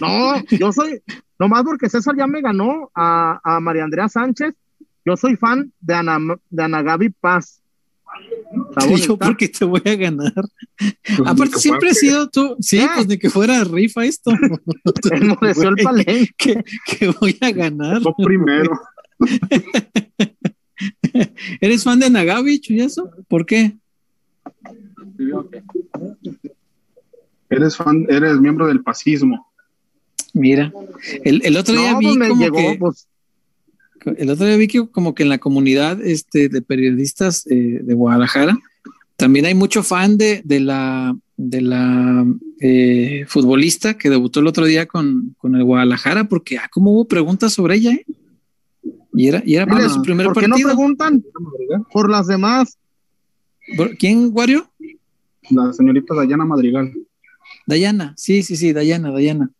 No, yo soy, nomás porque César ya me ganó a, a María Andrea Sánchez, yo soy fan de Ana, de Ana Gaby Paz. Y yo, bonita. ¿por qué te voy a ganar? Pues, Aparte, siempre he sido tú. Sí, ¿Qué? pues ni que fuera rifa esto. Enmudeció el que, que voy a ganar. fue primero. ¿Eres fan de Nagabi, Chuyazo? ¿Por qué? Eres fan, eres miembro del fascismo. Mira, el, el otro día No, vi como llegó, que, pues, el otro día vi que como que en la comunidad este, de periodistas eh, de Guadalajara también hay mucho fan de, de la de la eh, futbolista que debutó el otro día con, con el Guadalajara, porque ah, como hubo preguntas sobre ella, ¿eh? Y era, y era para su primer ¿por qué no partido. preguntan por las demás? ¿Por- ¿Quién, Wario? La señorita Dayana Madrigal. Dayana, sí, sí, sí, Dayana, Dayana.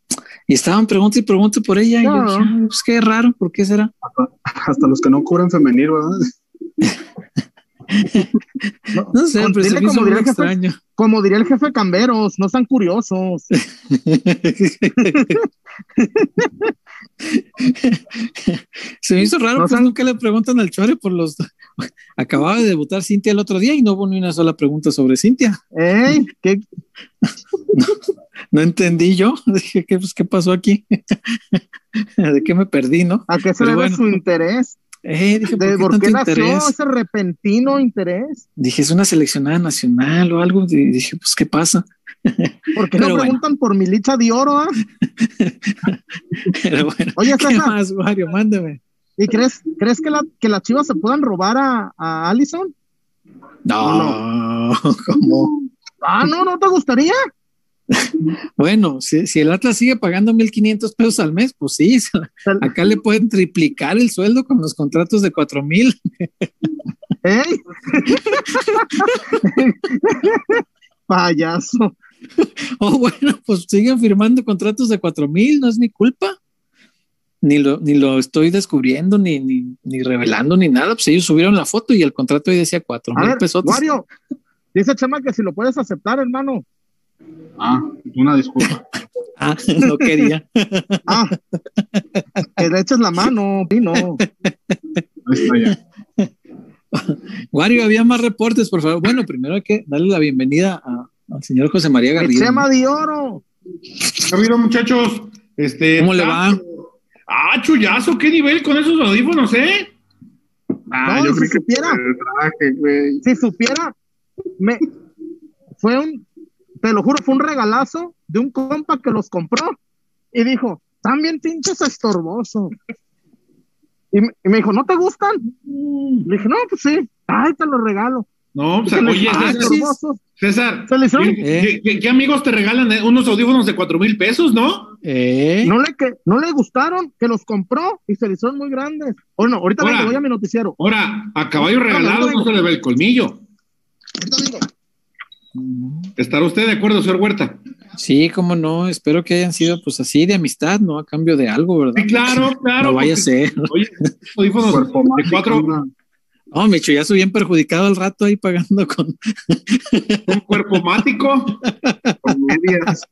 Y estaban preguntando y preguntando por ella. Y yo dije, "Ah, pues qué raro, ¿por qué será? Hasta los que no cubren femenil, ¿verdad? No sé, Con- pero se me como diría el jefe. extraño. Como diría el jefe Camberos, no sean curiosos. Se me hizo raro, No pues nunca le preguntan al Chore por los. Acababa de debutar Cintia el otro día y no hubo ni una sola pregunta sobre Cintia. ¿Eh? ¿Qué? No entendí yo. Dije, ¿qué, pues, ¿qué pasó aquí? ¿De qué me perdí, no? ¿A qué se Pero debe bueno. su interés? Eh, dije, ¿De ¿por por qué qué nació interés? ese repentino interés? Dije, es una seleccionada nacional o algo. Dije, pues, ¿qué pasa? ¿Por qué Pero no bueno. preguntan por mi licha de oro? ah? Pero bueno, Oye, ¿qué César, más, Mario? Mándame. ¿y crees, crees que, la, que las chivas se puedan robar a, a Allison? No, ¿cómo? Ah, no, ¿no te gustaría? Bueno, si, si el Atlas sigue pagando 1.500 pesos al mes, pues sí, acá le pueden triplicar el sueldo con los contratos de 4.000. ¿Eh? Payaso. O bueno, pues siguen firmando contratos de 4.000, no es mi culpa. Ni lo, ni lo estoy descubriendo, ni, ni, ni revelando, ni nada. Pues ellos subieron la foto y el contrato ahí decía 4 A mil pesos. Wario, dice Chema que si lo puedes aceptar, hermano. Ah, una disculpa. Ah, no quería. Ah, que le eches la mano, Pino. Ahí está ya. Wario, había más reportes, por favor. Bueno, primero hay que darle la bienvenida a- al señor José María Garrido. Chema de oro. ¿Qué ha habido, muchachos? Este, ¿Cómo le va? Ah, chullazo, qué nivel con esos audífonos, ¿eh? Ah, No, yo si creí que supiera. el traje, güey. Si supiera, me fue un, te lo juro, fue un regalazo de un compa que los compró y dijo, están bien pinches. Y me, y me dijo, ¿no te gustan? Le dije, no, pues sí, ay, te los regalo. No, pues, Se les oye, ah, César, hicieron- ¿qué, qué- qué- qué amigos te regalan eh, unos audífonos de cuatro mil pesos, no? ¿Eh? No le, que, no le gustaron, que los compró y se le hicieron muy grandes. Bueno, ahorita Ahora. vengo, voy a mi noticiero. Ahora, a caballo regalado no se le ve el colmillo. ¿Estará usted de acuerdo, señor Huerta? Sí, cómo no. Espero que hayan sido pues así de amistad, ¿no? A cambio de algo, ¿verdad? Sí, claro, claro. No vaya a ser. Oye, audífonos de cuatro. No, Micho, ya soy bien perjudicado al rato ahí pagando con. con cuerpo mático. con medias.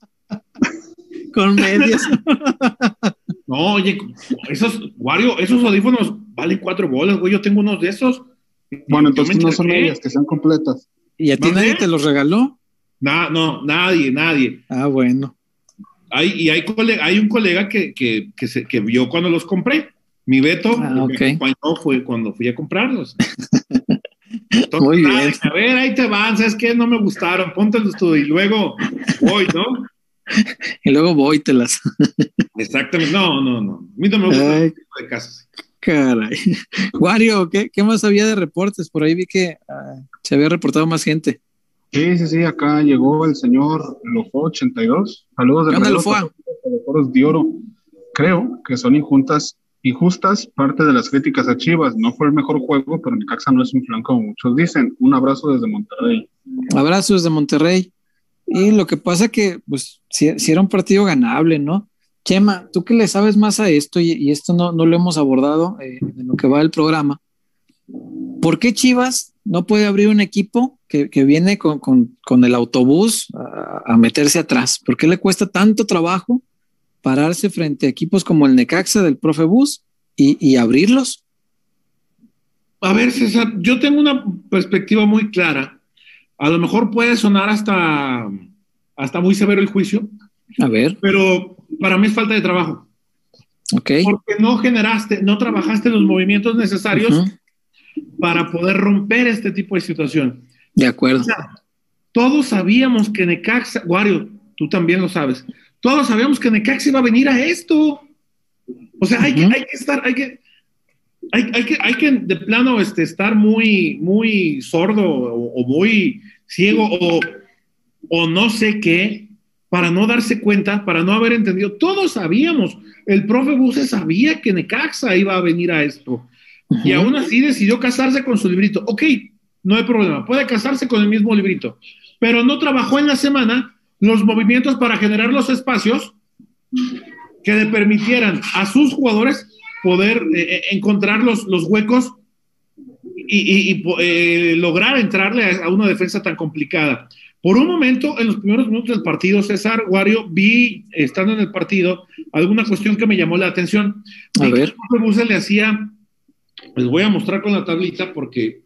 con medias. No, oye, esos, Wario, esos audífonos valen cuatro bolas, güey. Yo tengo unos de esos. Bueno, entonces no son medias, que sean completas. ¿Y a ti nadie te los regaló? Na- no, nadie, nadie. Ah, bueno. Hay, y hay, cole- hay un colega que, que, que, se, que vio cuando los compré. Mi Beto Ah, me ok. acompañó fue cuando fui a comprarlos. Entonces, Muy bien. ay, A ver, ahí te van, ¿sabes qué? No me gustaron, póntelos tú y luego voy, ¿no? Y luego voy te las. Exactamente. No, no, no. A mí no me gusta Ay. tipo de casos. Caray. Wario, ¿qué, ¿qué más había de reportes? Por ahí vi que ah, se había reportado más gente. Sí, sí, sí, acá llegó el señor Lofo 82. Saludos de ¿Qué onda, Lofo? los de oro. Creo que son injustas, injustas parte de las críticas a Chivas. No fue el mejor juego, pero Necaxa no es un flan como muchos dicen. Un abrazo desde Monterrey. Abrazos de Monterrey. Y lo que pasa que, pues, si, si era un partido ganable, ¿no? Chema, tú que le sabes más a esto y, esto no, no lo hemos abordado eh, en lo que va del programa. ¿Por qué Chivas no puede abrir un equipo que, que viene con, con- con el autobús a meterse atrás? ¿Por qué le cuesta tanto trabajo pararse frente a equipos como el Necaxa del Profe Bus y, y abrirlos? A ver, César, yo tengo una perspectiva muy clara. A lo mejor puede sonar hasta, hasta muy severo el juicio, A ver, pero para mí es falta de trabajo. ok. Porque no generaste, no trabajaste los movimientos necesarios para poder romper este tipo de situación. De acuerdo. O sea, todos sabíamos que Necaxa, Wario, tú también lo sabes, todos sabíamos que Necaxa iba a venir a esto. O sea, hay, que, Ujú. hay que estar, hay que, hay, hay que, hay que de plano este, estar muy, muy sordo o, o muy ciego o, o no sé qué para no darse cuenta, para no haber entendido. Todos sabíamos, el profe Buse sabía que Necaxa iba a venir a esto. Y aún así decidió casarse con su librito. Ok, no hay problema, puede casarse con el mismo librito, pero no trabajó en la semana los movimientos para generar los espacios que le permitieran a sus jugadores poder eh, eh, encontrar los, los huecos y, y- eh, lograr entrarle a, a una defensa tan complicada. Por un momento, en los primeros minutos del partido, César Wario, vi, estando en el partido, alguna cuestión que me llamó la atención. A ver. Buse le hacía, les voy a mostrar con la tablita porque,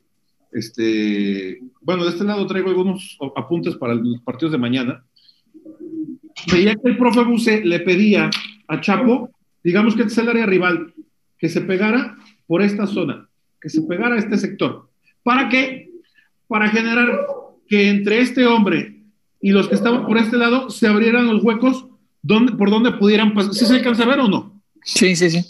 este, bueno, de este lado traigo algunos apuntes para los partidos de mañana. Veía que el profe Buse le pedía a Chapo, digamos que este es el área rival, que se pegara por esta zona, que se pegara a este sector. ¿Para qué? Para generar que entre este hombre y los que estaban por este lado se abrieran los huecos donde, por donde pudieran pasar. ¿Sí se alcanza a ver o no? Sí, sí, sí.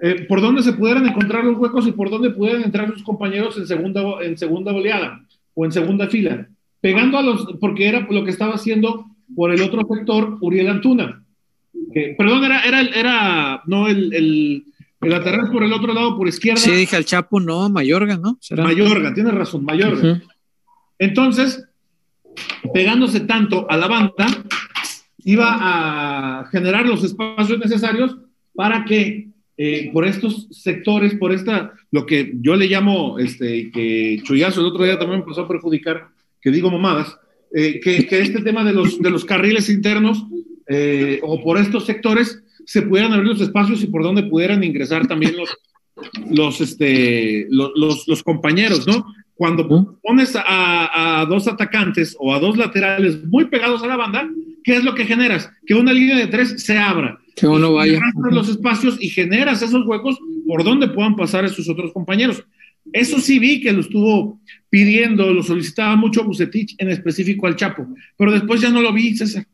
Eh, por donde se pudieran encontrar los huecos y por donde pudieran entrar sus compañeros en segunda, en segunda oleada o en segunda fila, pegando a los, porque era lo que estaba haciendo por el otro sector Uriel Antuna. Que, perdón, era, era, era no el, el, el lateral por el otro lado, por izquierda. Sí, dije al Chapo, no, Mayorga, ¿no? ¿Será? Mayorga, tienes razón, Mayorga. Entonces, pegándose tanto a la banda, iba a generar los espacios necesarios para que eh, por estos sectores, por esta, lo que yo le llamo, este, que Chuyazo el otro día también empezó a perjudicar, que digo mamadas, eh, que, que este tema de los, de los carriles internos eh, o por estos sectores se pudieran abrir los espacios y por donde pudieran ingresar también los, los, este, los, los, los compañeros, ¿no? Cuando pones a, a dos atacantes o a dos laterales muy pegados a la banda, ¿qué es lo que generas? Que una línea de tres se abra. Que uno vaya. los espacios y generas esos huecos por donde puedan pasar esos otros compañeros. Eso sí vi que lo estuvo pidiendo, lo solicitaba mucho Bucetich, en específico al Chapo, pero después ya no lo vi, César.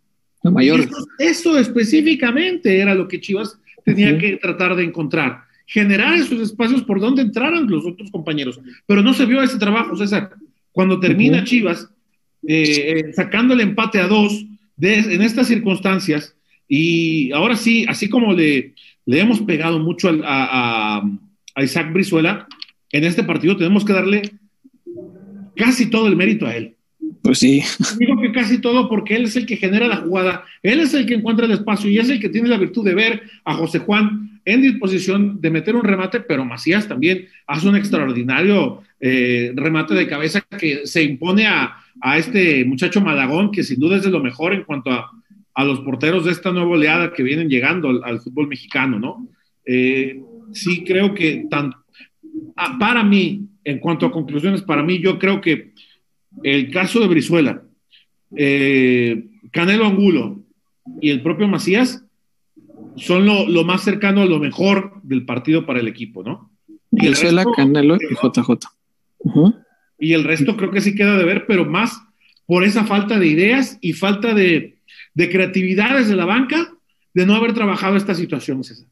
No, Mayorga. Eso, eso específicamente era lo que Chivas tenía que tratar de encontrar, generar esos espacios por donde entraran los otros compañeros, pero no se vio ese trabajo, César. Cuando termina. Chivas eh, eh, sacando el empate a dos de- en estas circunstancias, y ahora sí, así como le, le hemos pegado mucho al- a, a- a Isaac Brizuela, en este partido tenemos que darle casi todo el mérito a él. Pues sí. Digo que casi todo porque él es el que genera la jugada, él es el que encuentra el espacio y es el que tiene la virtud de ver a José Juan en disposición de meter un remate, pero Macías también hace un extraordinario eh, remate de cabeza que se impone a, a, este muchacho Malagón, que sin duda es de lo mejor en cuanto a, a los porteros de esta nueva oleada que vienen llegando al, al fútbol mexicano, ¿no? Eh, sí creo que tan, a, para mí, en cuanto a conclusiones, para mí yo creo que el caso de Brizuela, eh, Canelo Angulo y el propio Macías son lo, lo, más cercano a lo mejor del partido para el equipo, ¿no? Y Brizuela, resto, Canelo y JJ. Uh -huh. Y el resto creo que sí queda de ver, pero más por esa falta de ideas y falta de, de creatividad desde la banca de no haber trabajado esta situación, César.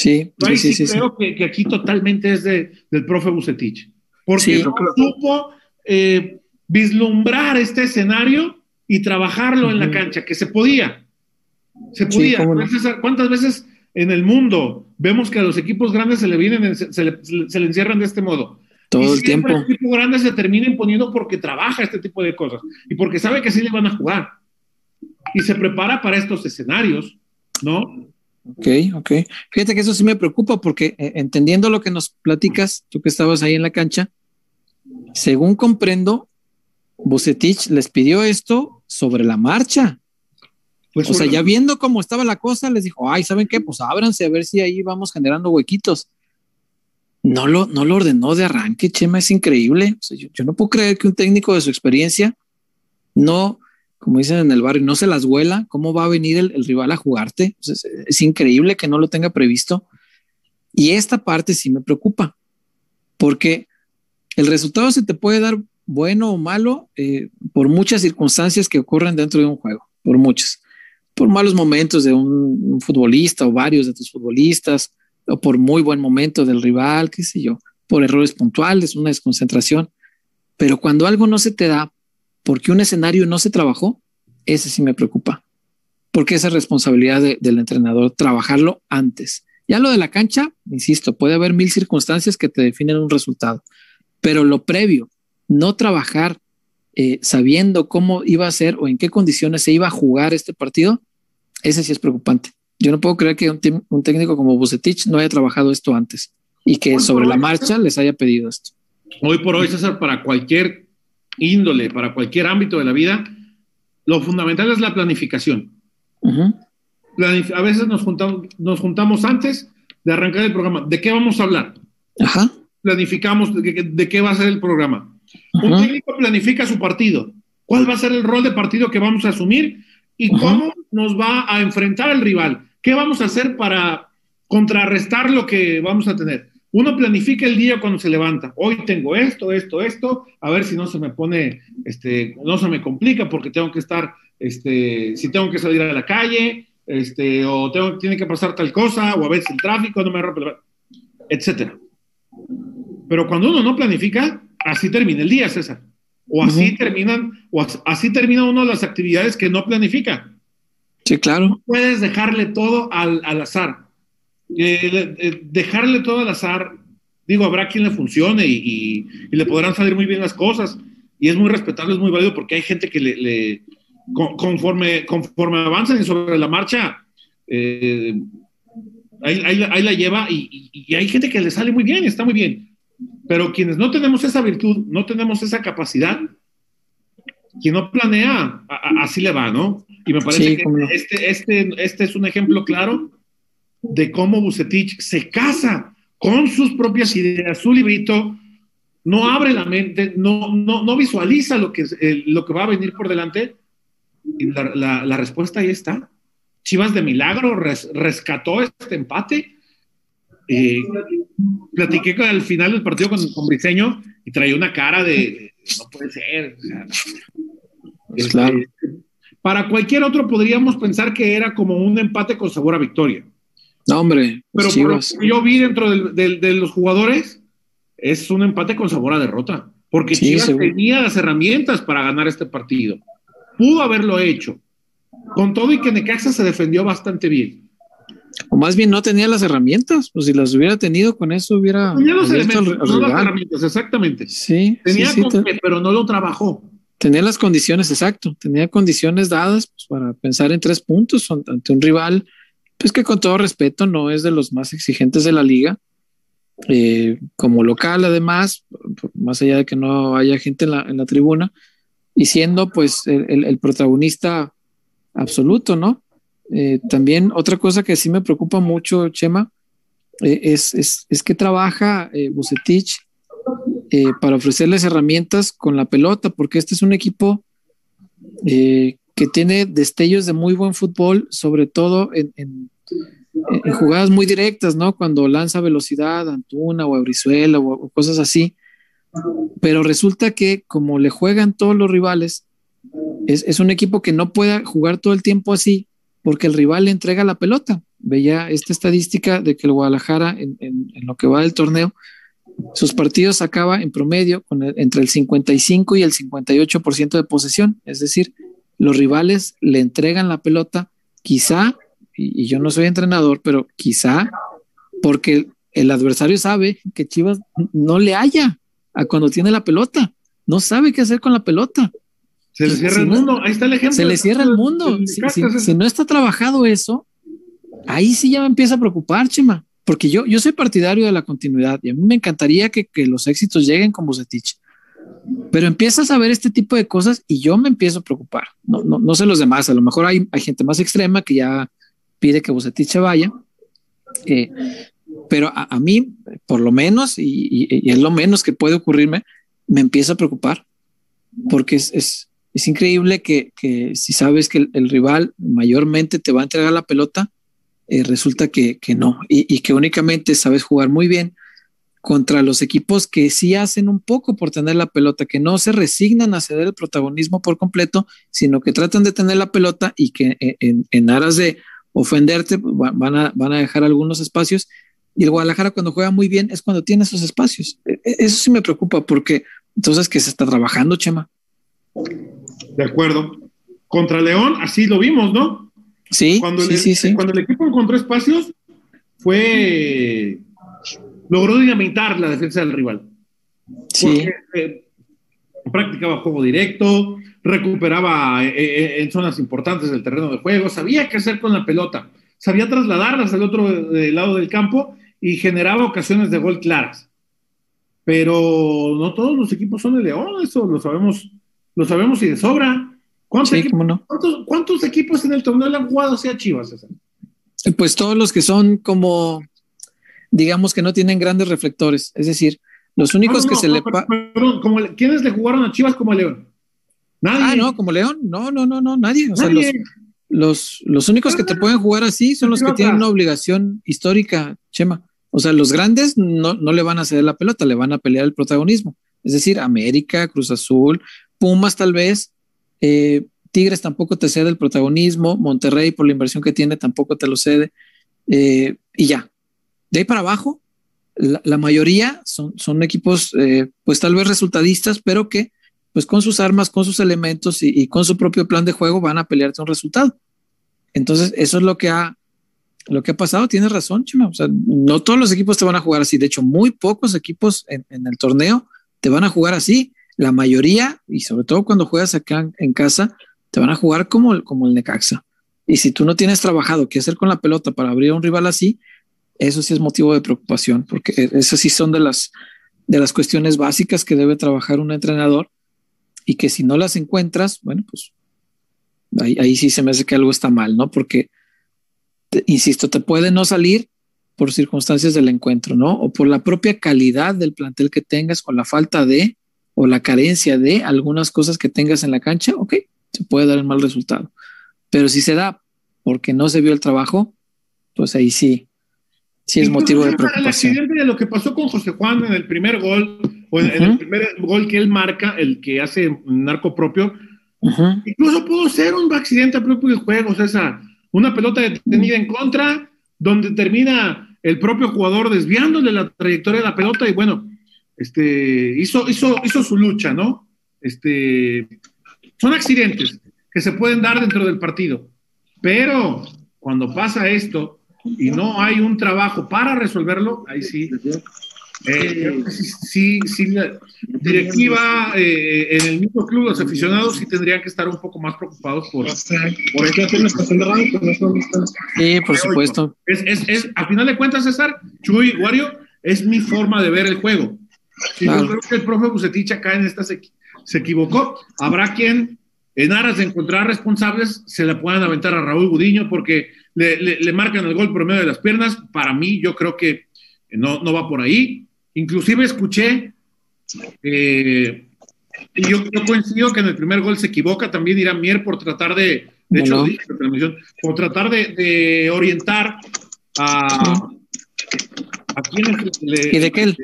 Sí, Yo ahí sí, sí, sí, creo Que, que aquí totalmente es de, del profe Bucetich. Porque no supo eh, vislumbrar este escenario y trabajarlo en la cancha, que se podía. Se podía. ¿Cuántas veces en el mundo vemos que a los equipos grandes se le vienen, en- se, le, se le encierran de este modo? Todo Y el tiempo. El equipo grande se termina imponiendo porque trabaja este tipo de cosas y porque sabe que sí le van a jugar. Y se prepara para estos escenarios, ¿no? Ok, ok. Fíjate que eso sí me preocupa porque eh, entendiendo lo que nos platicas, tú que estabas ahí en la cancha, según comprendo, Bucetich les pidió esto sobre la marcha. Pues O sea, ya viendo cómo estaba la cosa, les dijo, ay, ¿saben qué? Pues ábranse a ver si ahí vamos generando huequitos. No lo, no lo ordenó de arranque, Chema, es increíble. O sea, yo, yo no puedo creer que un técnico de su experiencia no, como dicen en el barrio, no se las vuela. ¿Cómo va a venir el, rival a jugarte? Es increíble que no lo tenga previsto. Y esta parte sí me preocupa, porque el resultado se te puede dar bueno o malo eh, por muchas circunstancias que ocurren dentro de un juego, por muchas por malos momentos de un, un, futbolista o varios de tus futbolistas, o por muy buen momento del rival, qué sé yo, por errores puntuales, una desconcentración. Pero cuando algo no se te da porque un escenario no se trabajó, ese sí me preocupa. Porque esa es responsabilidad de, del entrenador, trabajarlo antes. Ya lo de la cancha, insisto, puede haber mil circunstancias que te definen un resultado, pero lo previo, no trabajar eh, sabiendo cómo iba a ser o en qué condiciones se iba a jugar este partido, ese sí es preocupante. Yo no puedo creer que un, un técnico como Bucetich no haya trabajado esto antes y que hoy sobre la marcha les haya pedido esto. Hoy por hoy, César, para cualquier índole, para cualquier ámbito de la vida, lo fundamental es la planificación. Uh -huh. Planif a veces nos juntamos, nos juntamos antes de arrancar el programa. ¿De qué vamos a hablar? Ajá. Planificamos de, qué va a ser el programa. Un técnico planifica su partido. ¿Cuál va a ser el rol de partido que vamos a asumir? ¿Y cómo nos va a enfrentar el rival? ¿Qué vamos a hacer para contrarrestar lo que vamos a tener? Uno planifica el día cuando se levanta. Hoy tengo esto, esto, esto. A ver si no se me pone, este, no se me complica porque tengo que estar, este, si tengo que salir a la calle, este, o tengo, tiene que pasar tal cosa, o a veces el tráfico no me rompe, etcétera. Pero cuando uno no planifica, así termina el día, César. O así uh -huh. terminan, o así termina uno las actividades que no planifica. Sí, claro. No puedes dejarle todo al, al azar. Eh, eh, dejarle todo al azar, digo, habrá quien le funcione y, y, y, le podrán salir muy bien las cosas. Y es muy respetable, es muy válido porque hay gente que le, le conforme, conforme avanzan y sobre la marcha, eh, ahí, ahí, ahí, la lleva y, y hay gente que le sale muy bien, está muy bien. Pero quienes no tenemos esa virtud, no tenemos esa capacidad, quien no planea, a, a, así le va, ¿no? Y me parece sí, que este, este, este es un ejemplo claro de cómo Bucetich se casa con sus propias ideas, su librito, no abre la mente, no, no, no visualiza lo que, eh, lo que va a venir por delante. Y la, la, la respuesta ahí está. Chivas de milagro res, rescató este empate. Eh, platiqué con, al final del partido con, con Briseño y traía una cara de, no puede ser. O sea, pues claro. Este, para cualquier otro podríamos pensar que era como un empate con sabor a victoria. No, hombre. Pero Chivas. por lo que yo vi dentro del, del, de los jugadores, es un empate con sabor a derrota. Porque Sí, Chivas seguro. tenía las herramientas para ganar este partido. Pudo haberlo hecho. Con todo y que Necaxa se defendió bastante bien. O más bien no tenía las herramientas. Pues si las hubiera tenido, con eso hubiera. Tenía los elementos, no las herramientas, exactamente. Sí, Tenía sí, sí, con te- qué, pero no lo trabajó. tenía las condiciones, exacto. Tenía condiciones dadas pues, para pensar en tres puntos ant- ante un rival, pues que con todo respeto no es de los más exigentes de la liga. Eh, como local, además, más allá de que no haya gente en la, en la tribuna, y siendo pues el, el- el protagonista absoluto, ¿no? Eh, también otra cosa que sí me preocupa mucho, Chema, eh, es, es, es que trabaja eh, Bucetich eh, para ofrecerles herramientas con la pelota, porque este es un equipo eh, que tiene destellos de muy buen fútbol, sobre todo en, en- jugadas muy directas, ¿no? Cuando lanza velocidad, Antuna o a Brizuela o, cosas así, pero resulta que como le juegan todos los rivales, es, es, un equipo que no pueda jugar todo el tiempo así porque el rival le entrega la pelota. Veía esta estadística de que el Guadalajara en, en, lo que va del torneo, sus partidos acaba en promedio con entre el 55 y el 58% de posesión, es decir, los rivales le entregan la pelota, quizá, y, y yo no soy entrenador, pero quizá porque el adversario sabe que Chivas no le haya a cuando tiene la pelota, no sabe qué hacer con la pelota. Se le cierra si el no, mundo, ahí está el ejemplo. Se le cierra el mundo. Si, si, si, no está trabajado eso, ahí sí ya me empieza a preocupar, Chema, porque yo, yo soy partidario de la continuidad y a mí me encantaría que, que los éxitos lleguen con Bucetich. Pero empiezas a ver este tipo de cosas y yo me empiezo a preocupar. No, no, no sé los demás, a lo mejor hay, hay gente más extrema que ya pide que Bucetich vaya. Eh, pero a, mí, por lo menos, y, y, es lo menos que puede ocurrirme, me empieza a preocupar, porque es, es, es increíble que, que, si sabes que el, rival mayormente te va a entregar la pelota, eh, resulta que, que no, y, que únicamente sabes jugar muy bien contra los equipos que sí hacen un poco por tener la pelota, que no se resignan a ceder el protagonismo por completo, sino que tratan de tener la pelota y que eh, en, en aras de ofenderte van a, van a dejar algunos espacios y el Guadalajara cuando juega muy bien es cuando tiene esos espacios. Eso sí me preocupa porque entonces que se está trabajando, Chema. De acuerdo. Contra León, así lo vimos, ¿no? Sí, cuando sí, el, sí, sí. Cuando el equipo encontró espacios, fue. Logró dinamitar la defensa del rival. Sí. Porque, eh, practicaba juego directo, recuperaba eh, eh, en zonas importantes del terreno de juego, sabía qué hacer con la pelota, sabía trasladarlas al otro lado del campo y generaba ocasiones de gol claras. Pero no todos los equipos son de León, eso lo sabemos, lo sabemos y de sobra. ¿Cuántos, sí, equipos, no? ¿cuántos, ¿cuántos, equipos en el torneo le han jugado hacia Chivas? César? Pues todos los que son como, digamos que no tienen grandes reflectores, es decir, los únicos no, no, que se no, le... Perdón como, ¿quiénes le jugaron a Chivas como a León? Nadie. Ah, no, como León, no, no, no, no, nadie. O nadie. sea, los, los, los únicos que te pueden jugar así son los que tienen una obligación histórica, Chema. O sea, los grandes no, no le van a ceder la pelota, le van a pelear el protagonismo. Es decir, América, Cruz Azul, Pumas tal vez, eh, Tigres tampoco te cede el protagonismo, Monterrey por la inversión que tiene tampoco te lo cede, eh, y ya. De ahí para abajo, la, mayoría son, son equipos, eh, pues tal vez resultadistas, pero que pues con sus armas, con sus elementos y, con su propio plan de juego van a pelearte un resultado. Entonces, eso es lo que ha, lo que ha pasado. Tienes razón, Chima. O sea, no todos los equipos te van a jugar así. De hecho, muy pocos equipos en, el torneo te van a jugar así. La mayoría, y sobre todo cuando juegas acá en, en casa, te van a jugar como, como el Necaxa. Y si tú no tienes trabajado qué hacer con la pelota para abrir a un rival así, eso sí es motivo de preocupación, porque esas sí son de las, de las cuestiones básicas que debe trabajar un entrenador y que si no las encuentras, bueno, pues ahí, ahí sí se me hace que algo está mal, ¿no? Porque, insisto, te puede no salir por circunstancias del encuentro, ¿no? O por la propia calidad del plantel que tengas, o la falta de, o la carencia de algunas cosas que tengas en la cancha, ok, se puede dar el mal resultado. Pero si se da porque no se vio el trabajo, pues ahí sí, sí es motivo de preocupación. El accidente de lo que pasó con José Juan en el primer gol, o en, uh -huh. en el primer gol que él marca, el que hace narco propio, uh -huh. incluso pudo ser un accidente propio de juego, César. Una pelota detenida en contra, donde termina el propio jugador desviándole la trayectoria de la pelota y bueno, este, hizo, hizo, hizo su lucha, ¿no? Este, son accidentes que se pueden dar dentro del partido, pero cuando pasa esto, y no hay un trabajo para resolverlo, ahí sí. Eh, sí, sí, la directiva eh, en el mismo club, los aficionados sí tendrían que estar un poco más preocupados por, por esta estación de radio. Sí, por supuesto. Es, es, es, al final de cuentas, César, Chuy, Wario, es mi forma de ver el juego. Y claro. yo creo que el profe Bucetich acá en esta se, se equivocó. Habrá quien, en aras de encontrar responsables, se le puedan aventar a Raúl Gudiño porque le, le, le, marcan el gol por medio de las piernas. Para mí, yo creo que no, no va por ahí. Inclusive escuché, eh, y yo, yo, coincido que en el primer gol se equivoca también Irán Mier por tratar de, de hecho, no. por tratar de, de orientar a, a quienes le, ¿Y de qué?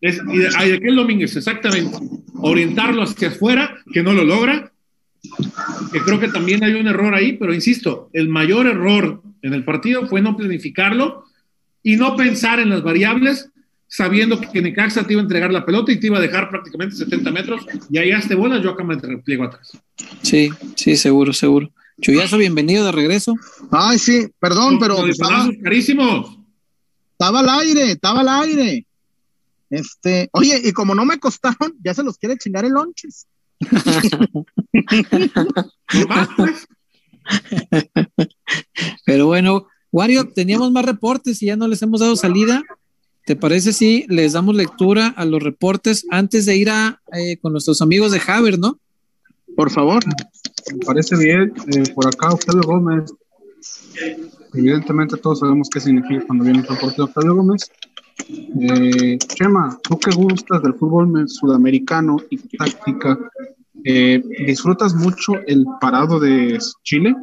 Es, y de, Domínguez, exactamente. Orientarlo hacia afuera, que no lo logra. Que creo que también hay un error ahí, pero insisto, el mayor error en el partido fue no planificarlo y no pensar en las variables, sabiendo que Necaxa te iba a entregar la pelota y te iba a dejar prácticamente 70 metros, y ahí te bolas, yo acá me repliego atrás. Sí, sí, seguro, seguro. Chuyazo, bienvenido de regreso. Ay, sí, perdón, pero Los estaba, carísimos. estaba al aire, estaba al aire. Este, oye, y como no me costaron, ya se los quiere chingar el lonches. Pero bueno, Wario, teníamos más reportes y ya no les hemos dado salida. ¿Te parece si les damos lectura a los reportes antes de ir a eh, con nuestros amigos de Haber, no? Por favor. Me parece bien. eh, por acá, Octavio Gómez. Evidentemente, todos sabemos qué significa cuando viene el reporte de Octavio Gómez. Eh, Chema, tú que gustas del fútbol sudamericano y táctica, eh, ¿disfrutas mucho el parado de Chile?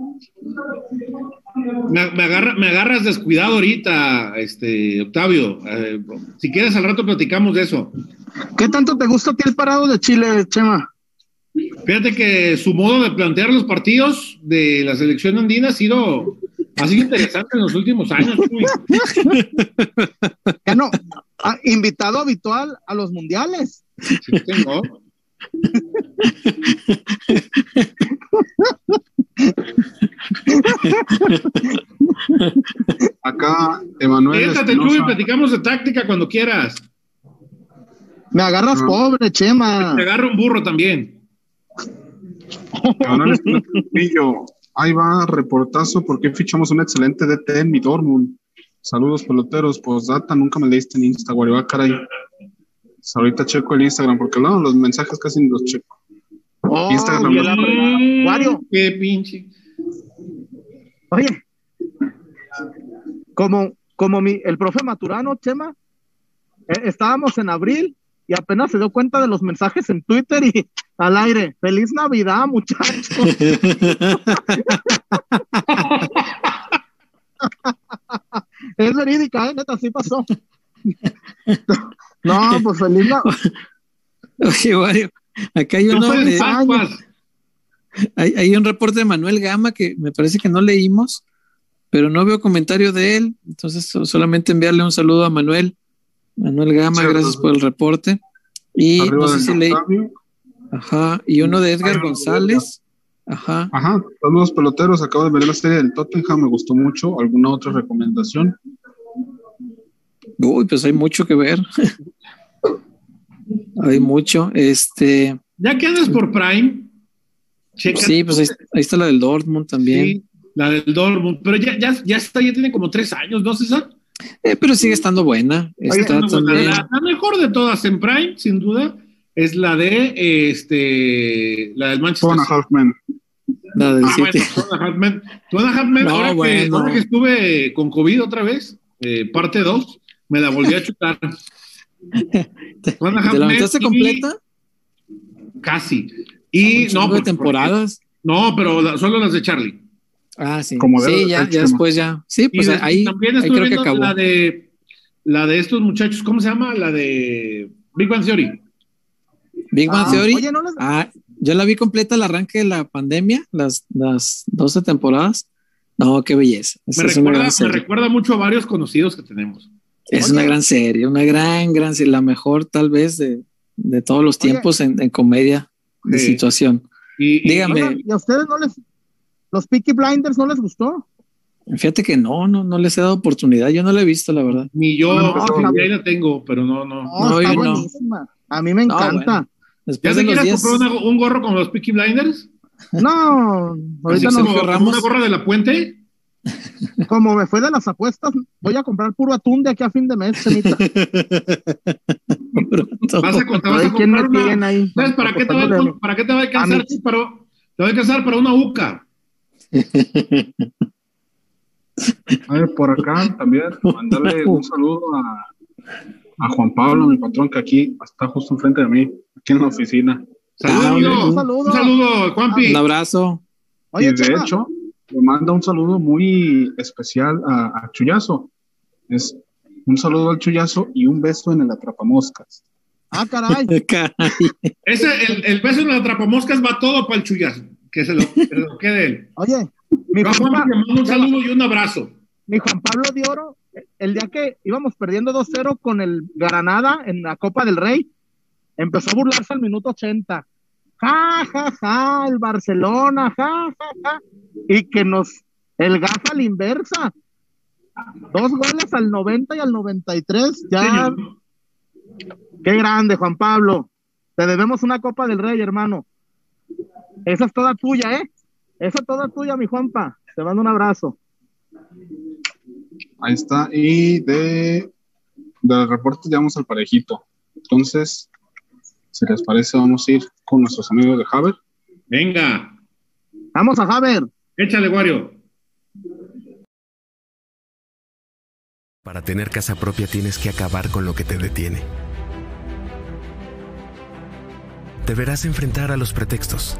Me, me agarra- me agarras descuidado ahorita, este, Octavio. Eh, si quieres, al rato platicamos de eso. ¿Qué tanto te gusta a ti el parado de Chile, Chema? Fíjate que su modo de plantear los partidos de la selección andina ha sido, ha sido interesante en los últimos años. Chuy. Ya no, ah, invitado habitual a los mundiales. Sí, tengo. Acá, Emanuel. Siéntate. Chuy, platicamos de táctica cuando quieras. Me agarras Ah. pobre, Chema. Te agarro un burro también. Emanuel Espinosa Trujillo. Ahí va, reportazo, porque fichamos un excelente DT en mi Dortmund. Saludos, peloteros. Postdata, nunca me leíste en Instagram. Caray. Pues ahorita checo el Instagram, porque no, los mensajes casi ni los checo. Oh, Instagram. la. Wario, Qué pinche. oye, como, como mi, el profe Maturano, Chema, eh, estábamos en abril y apenas se dio cuenta de los mensajes en Twitter y al aire. Feliz Navidad, muchachos. es verídica, ¿eh? neta, así pasó. No, pues feliz Navidad. Oye, Wario, acá hay, No uno de- hay, hay un reporte de Manuel Gama que me parece que no leímos, pero no veo comentario de él. Entonces, so- solamente enviarle un saludo a Manuel. Manuel Gama, Cierto. gracias por el reporte. Y Arriba no sé si leí. Ajá, y uno de Edgar González. Ajá. Ajá, saludos peloteros. Acabo de ver la serie del Tottenham, me gustó mucho. ¿Alguna otra recomendación? Uy, pues hay mucho que ver. hay mucho. Este, Ya que andas por Prime, checa. sí, pues ahí, ahí está la del Dortmund también. Sí, la del Dortmund. Pero ya, ya, ya está, ya tiene como tres años, ¿no, César? Eh, pero sigue estando buena. Está también. la, la mejor de todas en Prime, sin duda, es la de este la del Manchester Two and a City. Half Men. La del Ah, bueno, City. Two and a Half Men. Two and a Half Men, No, ahora, que, bueno. ahora que estuve con COVID otra vez, eh, parte 2, me la volví a chutar. ¿Te la aventaste y- completa? Casi. Y Un no, pues, temporadas. No, pero la- solo las de Charlie. Ah, sí. Como sí, de ya, ya después ya. Sí, pues de- ahí, también ahí estuve creo que viendo acabó. la de la de estos muchachos, ¿cómo se llama? La de Big Bang Theory. Big Bang Ah, Theory. Oye, no les, Ah, yo la vi completa al arranque de la pandemia, las, las 12 temporadas. No, qué belleza. Me es una recuerda, me recuerda mucho a varios conocidos que tenemos. Es Oye. una gran serie, una gran, gran serie, la mejor tal vez de, de todos los Oye. tiempos en, en comedia de Sí. situación. Y, y- Dígame. ¿y a ustedes no les, los Peaky Blinders no les gustó? Fíjate que no, no, no les he dado oportunidad. Yo no la he visto, la verdad. ni yo, No, no. ahí la tengo, pero no, no. No, No, está buenísima. A mí me No, encanta. ¿Ya Después te de los quieres 10. comprar una- un gorro con los Peaky Blinders? No, ahorita como- no. como, como Ramos. una gorra de la puente. Como me fue de las apuestas, voy a comprar puro atún de aquí a fin de mes, Chemita. Vas a, vas a ¿Quién me una. ahí? ¿Sabes para qué, te va, a- Apostándole. para qué te va a A alcanzar? Te va a alcanzar para una UCA. A ver, por acá también, mandarle un saludo a, a Juan Pablo, mi patrón, que aquí está justo enfrente de mí, aquí en la oficina. Saludos, Ah, amigo. un Un saludo. saludo, Juanpi. Un abrazo. Oye, y de hecho, le manda un saludo muy especial a, a Chuyazo. Es un saludo al Chuyazo y un beso en el atrapamoscas. Ah, caray. Caray. Ese, el, el beso en la trapamoscas va todo para el chullazo. Que se lo, que se lo quede él. Oye, mi Juan, Juan le mando un saludo y un abrazo. mi Juan Pablo de Oro, el día que íbamos perdiendo 2-0 con el Granada en la Copa del Rey, empezó a burlarse al minuto 80. Ja, ja, ja, el Barcelona, ja, ja, ja. Y que nos, el gafa a la inversa. Dos goles al 90 y al 93. Ya, qué grande, Juan Pablo. Te debemos una Copa del Rey, hermano. Esa es toda tuya, ¿eh? Esa es toda tuya, mi Juanpa. Te mando un abrazo. Ahí está. Y de del reporte ya vamos al parejito. Entonces, si les parece, vamos a ir con nuestros amigos de Haber. Venga, Vamos a Javer. échale, Wario. Para tener casa propia tienes que acabar con lo que te detiene. Deberás enfrentar a los pretextos.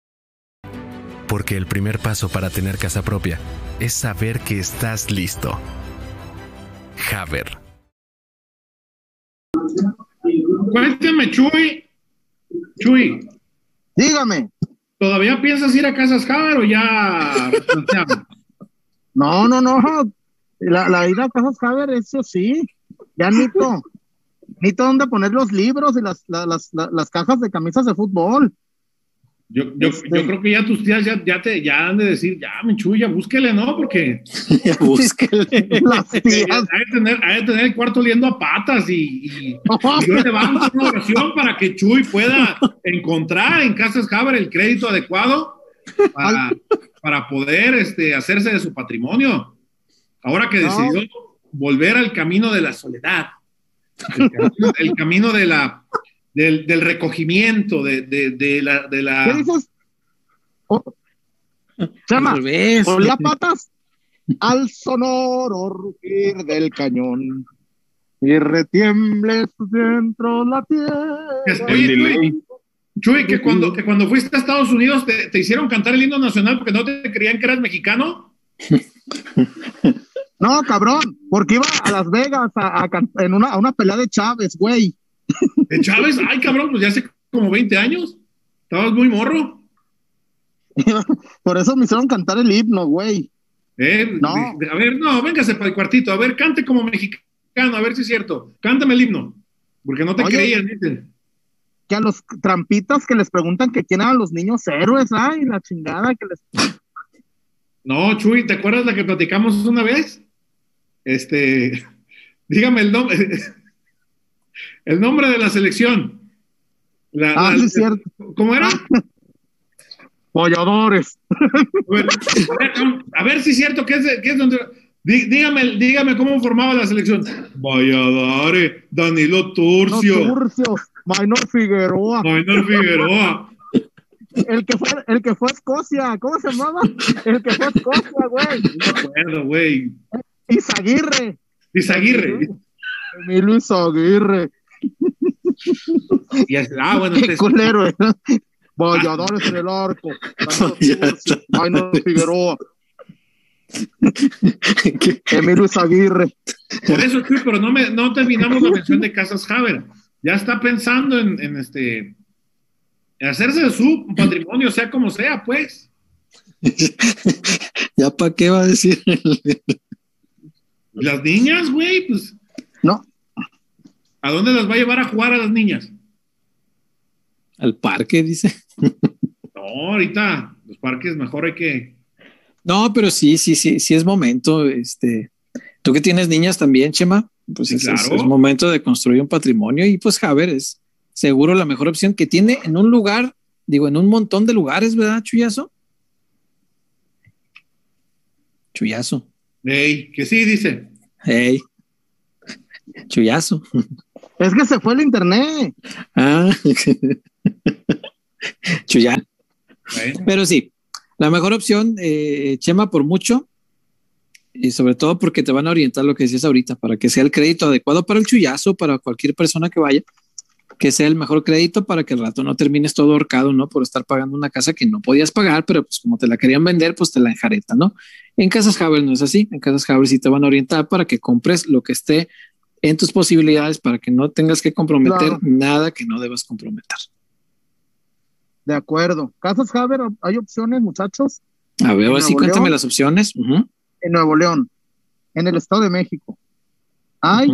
Porque el primer paso para tener casa propia es saber que estás listo. Haber. Cuéntame, Chuy. Chuy, Dígame. ¿todavía piensas ir a Casas Haber o ya? No, no, no. La, la ida a Casas Javer, eso sí. Ya Nito. Nito dónde poner los libros y las, la- las, la- las cajas de camisas de fútbol. Yo, yo, Este- yo creo que ya tus tías ya, ya te ya han de decir, ya, mi Chuy, ya búsquele, ¿no? Porque búsquele. Las hay tías. de tener, hay de tener el cuarto oliendo a patas y, y, y yo le vamos a hacer una oración para que Chuy pueda encontrar en Casas Haber el crédito adecuado para, para poder este, hacerse de su patrimonio. Ahora que No. decidió volver al camino de la soledad, el camino, el camino de la, del, del recogimiento, de, de, de la... De ¿Qué la dices? Oh. Chama, revés. olía patas al sonoro rugir del cañón y retiemble dentro la tierra. Oye. Chuy, que cuando, que cuando fuiste a Estados Unidos te, te hicieron cantar el himno nacional porque no te creían que eras mexicano. No, cabrón, porque iba a Las Vegas a, a en una, a una pelea de Chávez, güey. De Chávez, ay cabrón, pues ya hace como 20 años. Estabas muy morro. Por eso me hicieron cantar el himno, güey. Eh, No. de- de- a ver, no, véngase para el cuartito. A ver, cante como mexicano, a ver si es cierto. Cántame el himno. Porque no te Oye. creían, dicen. Que a los trampitas que les preguntan que quién eran los niños héroes, ay, la chingada que les. No, Chuy, ¿te acuerdas la que platicamos una vez? Este, dígame el nombre. El nombre de la selección. La- Ah, la- sí, cierto. ¿Cómo era? Polladores. A ver, a si es cierto que es, que es donde. Dí- Dígame, dígame cómo formaba la selección. Valladares, Danilo Turcio, Maynor Figueroa, Maynor Figueroa. el que fue, el que fue a Escocia, ¿cómo se llamaba? El que fue a Escocia, güey. No me acuerdo, güey. Izaguirre, Izaguirre. Emilio Izaguirre, Y así- ah, bueno, qué este es- culero, ¿eh? Valladores en el arco, está. Maynor Figueroa. Emilio Izaguirre. por eso, Chuy, pero no, me, no terminamos la mención de Casas Haber. Ya está pensando en, en este. En hacerse de su patrimonio, sea como sea, pues. ¿Ya para qué va a decir? Las niñas, güey, pues. No, ¿A dónde las va a llevar a jugar a las niñas? Al parque, dice. No, ahorita los parques mejor hay que. No, pero sí, sí, sí, sí es momento. Este, tú que tienes niñas también, Chema, pues Sí, es, claro. es momento de construir un patrimonio y pues Javer es seguro la mejor opción que tiene en un lugar, digo, en un montón de lugares, ¿verdad, Chuyazo? Chuyazo. Ey, que sí, dice. Hey. Chuyazo. Es que se fue el internet. Ah. Bueno, Pero sí, la mejor opción, eh, Chema, por mucho, y sobre todo porque te van a orientar lo que decías ahorita, para que sea el crédito adecuado para el chullazo, para cualquier persona que vaya, que sea el mejor crédito para que al rato no termines todo ahorcado, ¿no? Por estar pagando una casa que no podías pagar, pero pues como te la querían vender, pues te la enjaretan, ¿no? En Casas Haber no es así, en Casas Haber sí te van a orientar para que compres lo que esté en tus posibilidades, para que no tengas que comprometer Claro. nada que no debas comprometer. De acuerdo. Casas Haber, hay opciones, muchachos, A ver, ahora sí, cuéntame las opciones. En Nuevo León, en el Estado de México. Hay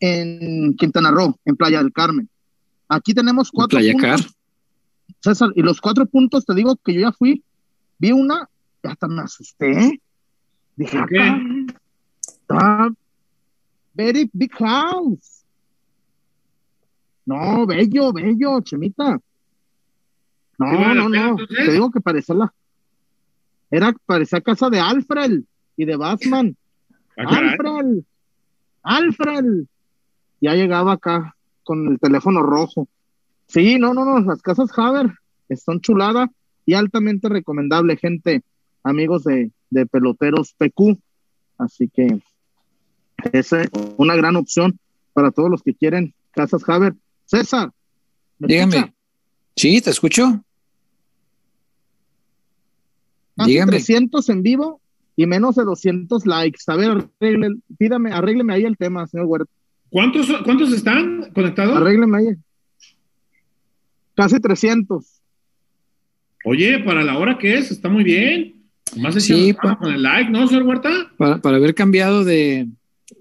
en Quintana Roo, en Playa del Carmen. Aquí tenemos cuatro Playa puntos, Car. César, y los cuatro puntos, te digo que yo ya fui, vi una, y hasta me asusté. Dije. "Ah, está very big house. No, bello, bello, Chemita. No, ¿Sí vale la no, no. entonces? Te digo que parecía la. Era, parecía casa de Alfred y de Batman. ah. Alfred, Alfred. Ya llegaba acá con el teléfono rojo. Sí, no, no, no, las casas Haber están chuladas y altamente recomendable, gente, amigos de, de peloteros PQ. Así que es una gran opción para todos los que quieren casas Haber. César, ¿me Dígame. escucha? Sí, te escucho. Casi Dígame. 300 en vivo y menos de 200 likes. A ver, arregle, pídame, arrégleme ahí el tema, señor Huerta. ¿Cuántos, ¿Cuántos están conectados? Arrégleme ahí. Casi 300. Oye, para la hora que es, está muy bien. Más Sí, sí, pa- con el like, ¿no, señor Huerta? Para, para haber cambiado de,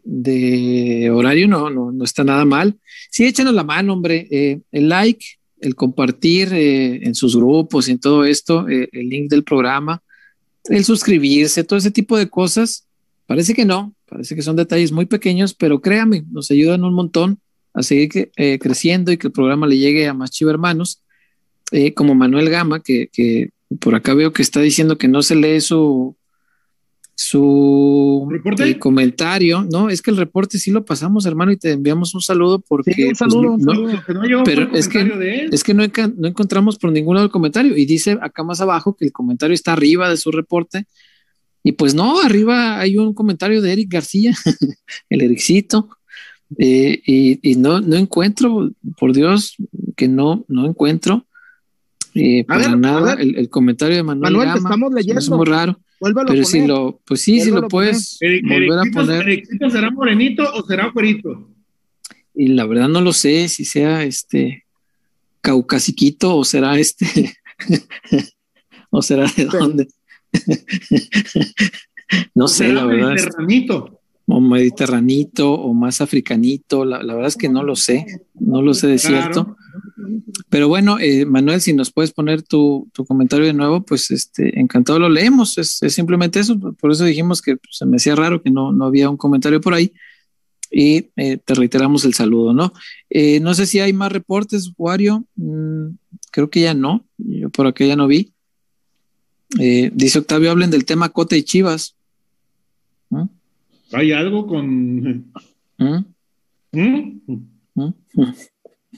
de horario, no, no, no está nada mal. Sí, échanos la mano, hombre. Eh, el like, el compartir eh, en sus grupos y en todo esto, eh, el link del programa, el suscribirse, todo ese tipo de cosas. Parece que no, parece que son detalles muy pequeños, pero créame, nos ayudan un montón a seguir creciendo y que el programa le llegue a más chivermanos, eh, como Manuel Gama, que, que por acá veo que está diciendo que no se lee su, su eh, comentario, ¿no? Es que el reporte sí lo pasamos, hermano, y te enviamos un saludo porque Sí, un pues, saludo, un no- saludo. Que no llegó Pero es que- comentario de él. es que no, enca- no encontramos por ningún lado el comentario y dice acá más abajo que el comentario está arriba de su reporte. Y pues no, arriba hay un comentario de Eric García, el Ericito, eh, y, y no, no encuentro, por Dios, que no, no encuentro eh, para ver, nada el, el comentario de Manuel, Manuel, te estamos leyendo. muy raro, Pero a si poner. lo, pues sí, si lo poner. puedes Eric- volver a poner. Ericito será morenito o será güerito? Y la verdad no lo sé si sea este caucasiquito o será este o será de Sí. dónde. no ¿O sé, la verdad. mediterranito? o mediterranito o más africanito, la, la verdad es que no lo sé, no lo sé de Claro. cierto. Pero bueno, eh, Manuel, si nos puedes poner tu, tu comentario de nuevo, pues este, encantado lo leemos. Es, es simplemente eso. Por eso dijimos que pues, se me hacía raro que no, no había un comentario por ahí. Y eh, te reiteramos el saludo, ¿no? Eh, no sé si hay más reportes, Wario. Mm, creo que ya no. Yo por acá ya no vi. Dice Octavio, hablen del tema Cota y Chivas. ¿Mm? Hay algo con. ¿Mm? ¿Mm?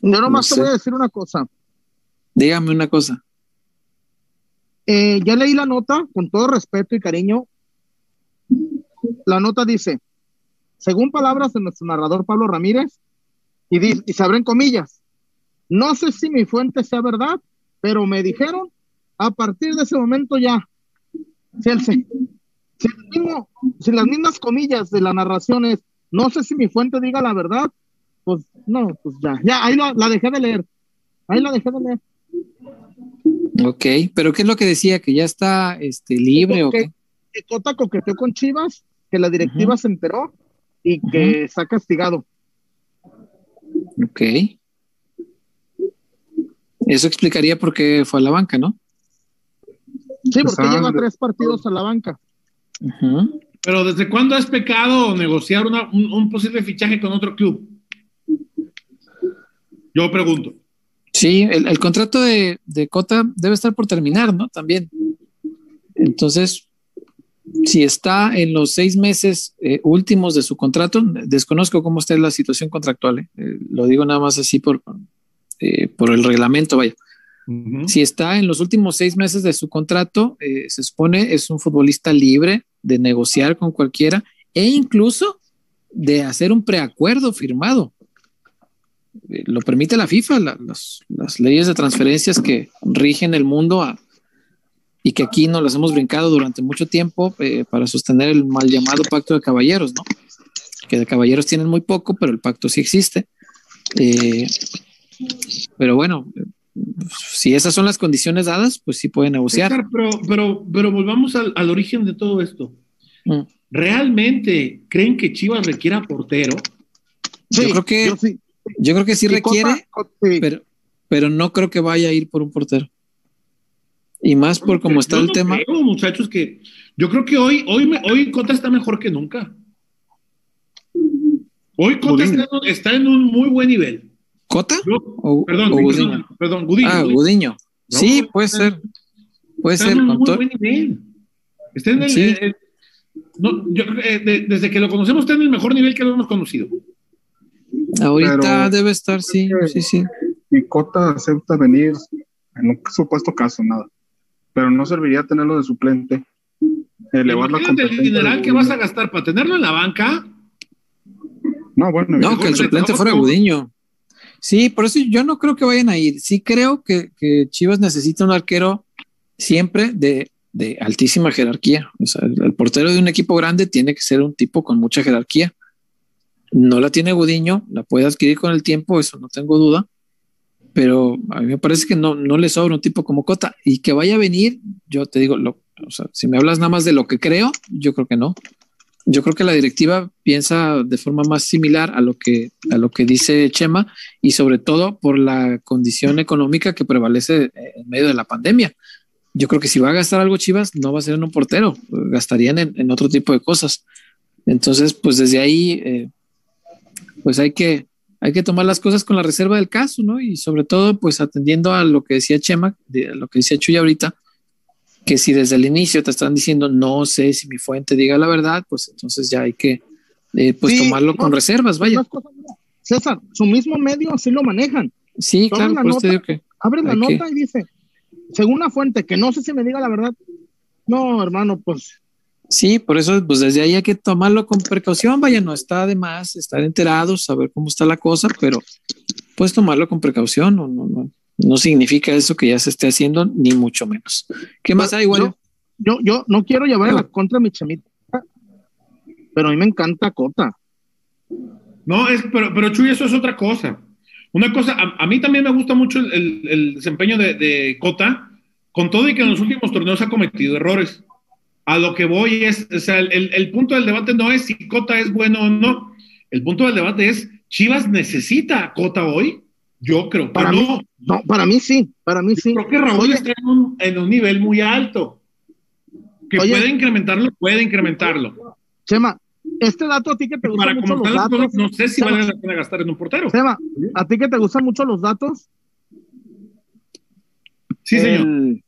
Yo nomás No te sé. voy a decir una cosa. Dígame una cosa. Eh, ya leí la nota con todo respeto y cariño. La nota dice, según palabras de nuestro narrador Pablo Ramírez, y, di- y se abren comillas, no sé si mi fuente sea verdad, pero me dijeron, a partir de ese momento ya, si, el si el mismo- si las mismas comillas de la narración es, no sé si mi fuente diga la verdad, pues no, pues ya, ya, ahí la, la dejé de leer, ahí la dejé de leer. Ok, pero ¿qué es lo que decía? ¿Que ya está este, libre o qué? que Cota coqueteó con Chivas, que la directiva se enteró y que está castigado. Ok. Eso explicaría por qué fue a la banca, ¿no? Sí, porque Estaban- lleva tres partidos a la banca. Pero ¿desde cuándo es pecado negociar una- un, un posible fichaje con otro club? Yo pregunto. Sí, el, el contrato de, de Cota debe estar por terminar, ¿no? También. Entonces, si está en los seis meses eh, últimos de su contrato, desconozco cómo está la situación contractual, eh, eh, lo digo nada más así por, por el reglamento, vaya. Si está en los últimos seis meses de su contrato, se supone es un futbolista libre de negociar con cualquiera e incluso de hacer un preacuerdo firmado. Lo permite la FIFA, las, las leyes de transferencias que rigen el mundo a, y que aquí nos las hemos brincado durante mucho tiempo eh, para sostener el mal llamado pacto de caballeros, ¿no? Que de caballeros tienen muy poco, pero el pacto sí existe. Eh, pero bueno, si esas son las condiciones dadas, pues sí pueden negociar. pero, pero, pero volvamos al, al origen de todo esto. Mm. ¿Realmente creen que Chivas requiera portero? yo creo que yo sí, yo creo que sí requiere, pero, pero no creo que vaya a ir por un portero. Y más por cómo está el tema. Creo, muchachos, que yo creo que hoy, hoy, hoy Cota está mejor que nunca. Hoy Cota está, en un muy buen nivel. ¿Cota? perdón, Gudiño. Perdón, Gudiño. Ah, Gudiño. sí, puede ser. Puede ser. En un muy buen nivel. Está en el. no, yo, eh, desde que lo conocemos está en el mejor nivel que lo hemos conocido. Ahorita debe estar, sí, sí, sí. Y Cota acepta venir en un supuesto caso, nada pero no serviría tenerlo de suplente. Elevar la competencia. el general que vas a gastar para tenerlo en la banca? No, bueno. No, que el suplente fuera Gudiño. Sí, por eso yo no creo que vayan a ir. Sí creo que, Chivas necesita un arquero siempre de, altísima jerarquía. O sea, el, portero de un equipo grande tiene que ser un tipo con mucha jerarquía. No la tiene Gudiño, la puede adquirir con el tiempo, eso no tengo duda pero a mí me parece que no, no le sobra un tipo como Cota y que vaya a venir, yo te digo, lo, o sea, si me hablas nada más de lo que creo, yo creo que no. Yo creo que la directiva piensa de forma más similar a lo que, a lo que dice Chema y sobre todo por la condición económica que prevalece en medio de la pandemia. Yo creo que si va a gastar algo Chivas, no va a ser en un portero, gastarían en, otro tipo de cosas. Entonces, pues desde ahí, eh, pues hay que, hay que tomar las cosas con la reserva del caso, ¿no? Y sobre todo, pues atendiendo a lo que decía Chema, de lo que decía Chuy ahorita, que si desde el inicio te están diciendo no sé si mi fuente diga la verdad, pues entonces ya hay que eh, pues tomarlo con reservas, vaya. César, su mismo medio así lo manejan. Sí, claro, pues te digo que abre la nota y dice, según la fuente, que no sé si me diga la verdad. No, hermano, pues Sí, por eso, pues desde ahí hay que tomarlo con precaución. Vaya, no está de más estar enterados, saber cómo está la cosa, pero puedes tomarlo con precaución. No, no, no, no significa eso que ya se esté haciendo, ni mucho menos. ¿Qué más hay, igual? Yo, yo, no quiero llevar a la contra mi chamita, pero a mí me encanta Cota. No, es, pero, pero Chuy, eso es otra cosa. Una cosa, a, mí también me gusta mucho el, desempeño de, de Cota, con todo y que en los últimos torneos ha cometido errores a lo que voy es, o sea, el, punto del debate no es si Cota es bueno o no. El punto del debate es, ¿Chivas necesita a Cota hoy? Yo creo que para no. Mí, no. Para mí sí, para mí sí. Creo que Raúl está en un, nivel muy alto. Que puede incrementarlo, puede incrementarlo. Chema, este dato a ti que te gusta mucho los datos. no sé si vale la pena gastar en un portero. Chema, a ti que te gustan mucho los datos. Sí, señor.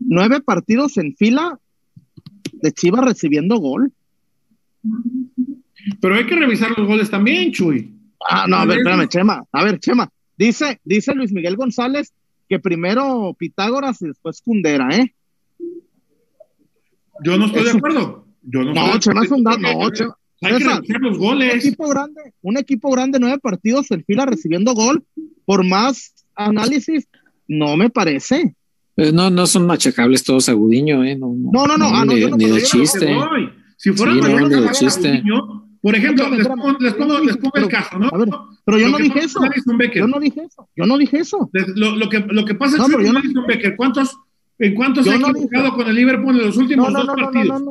Nueve partidos en fila de Chivas recibiendo gol. Pero hay que revisar los goles también, Chuy. Ah, no, a, ver, espérame, Chema. A ver, Chema. Dice, dice Luis Miguel González que primero Pitágoras y después Cundera, ¿eh? Yo no estoy de acuerdo. Yo no, no Chema es un dato. No, Chema. Hay que revisar los goles. Un equipo grande, un equipo grande, nueve partidos en fila recibiendo gol. Por más análisis, no me parece. Eh, no, no son machacables todos a Gudiño, ¿eh? No, no, no, no, ah, ni, no, ni de chiste. Si fuera sí, no, de chiste. por ejemplo, les, pongo, les, pongo, les pongo el caso, ¿no? A ver, pero yo no dije eso. Yo no dije eso. Yo no dije eso. Lo, lo que, lo que pasa es que no, Becker, ¿cuántos, ¿en cuántos se ha equivocado con el Liverpool en los últimos dos partidos?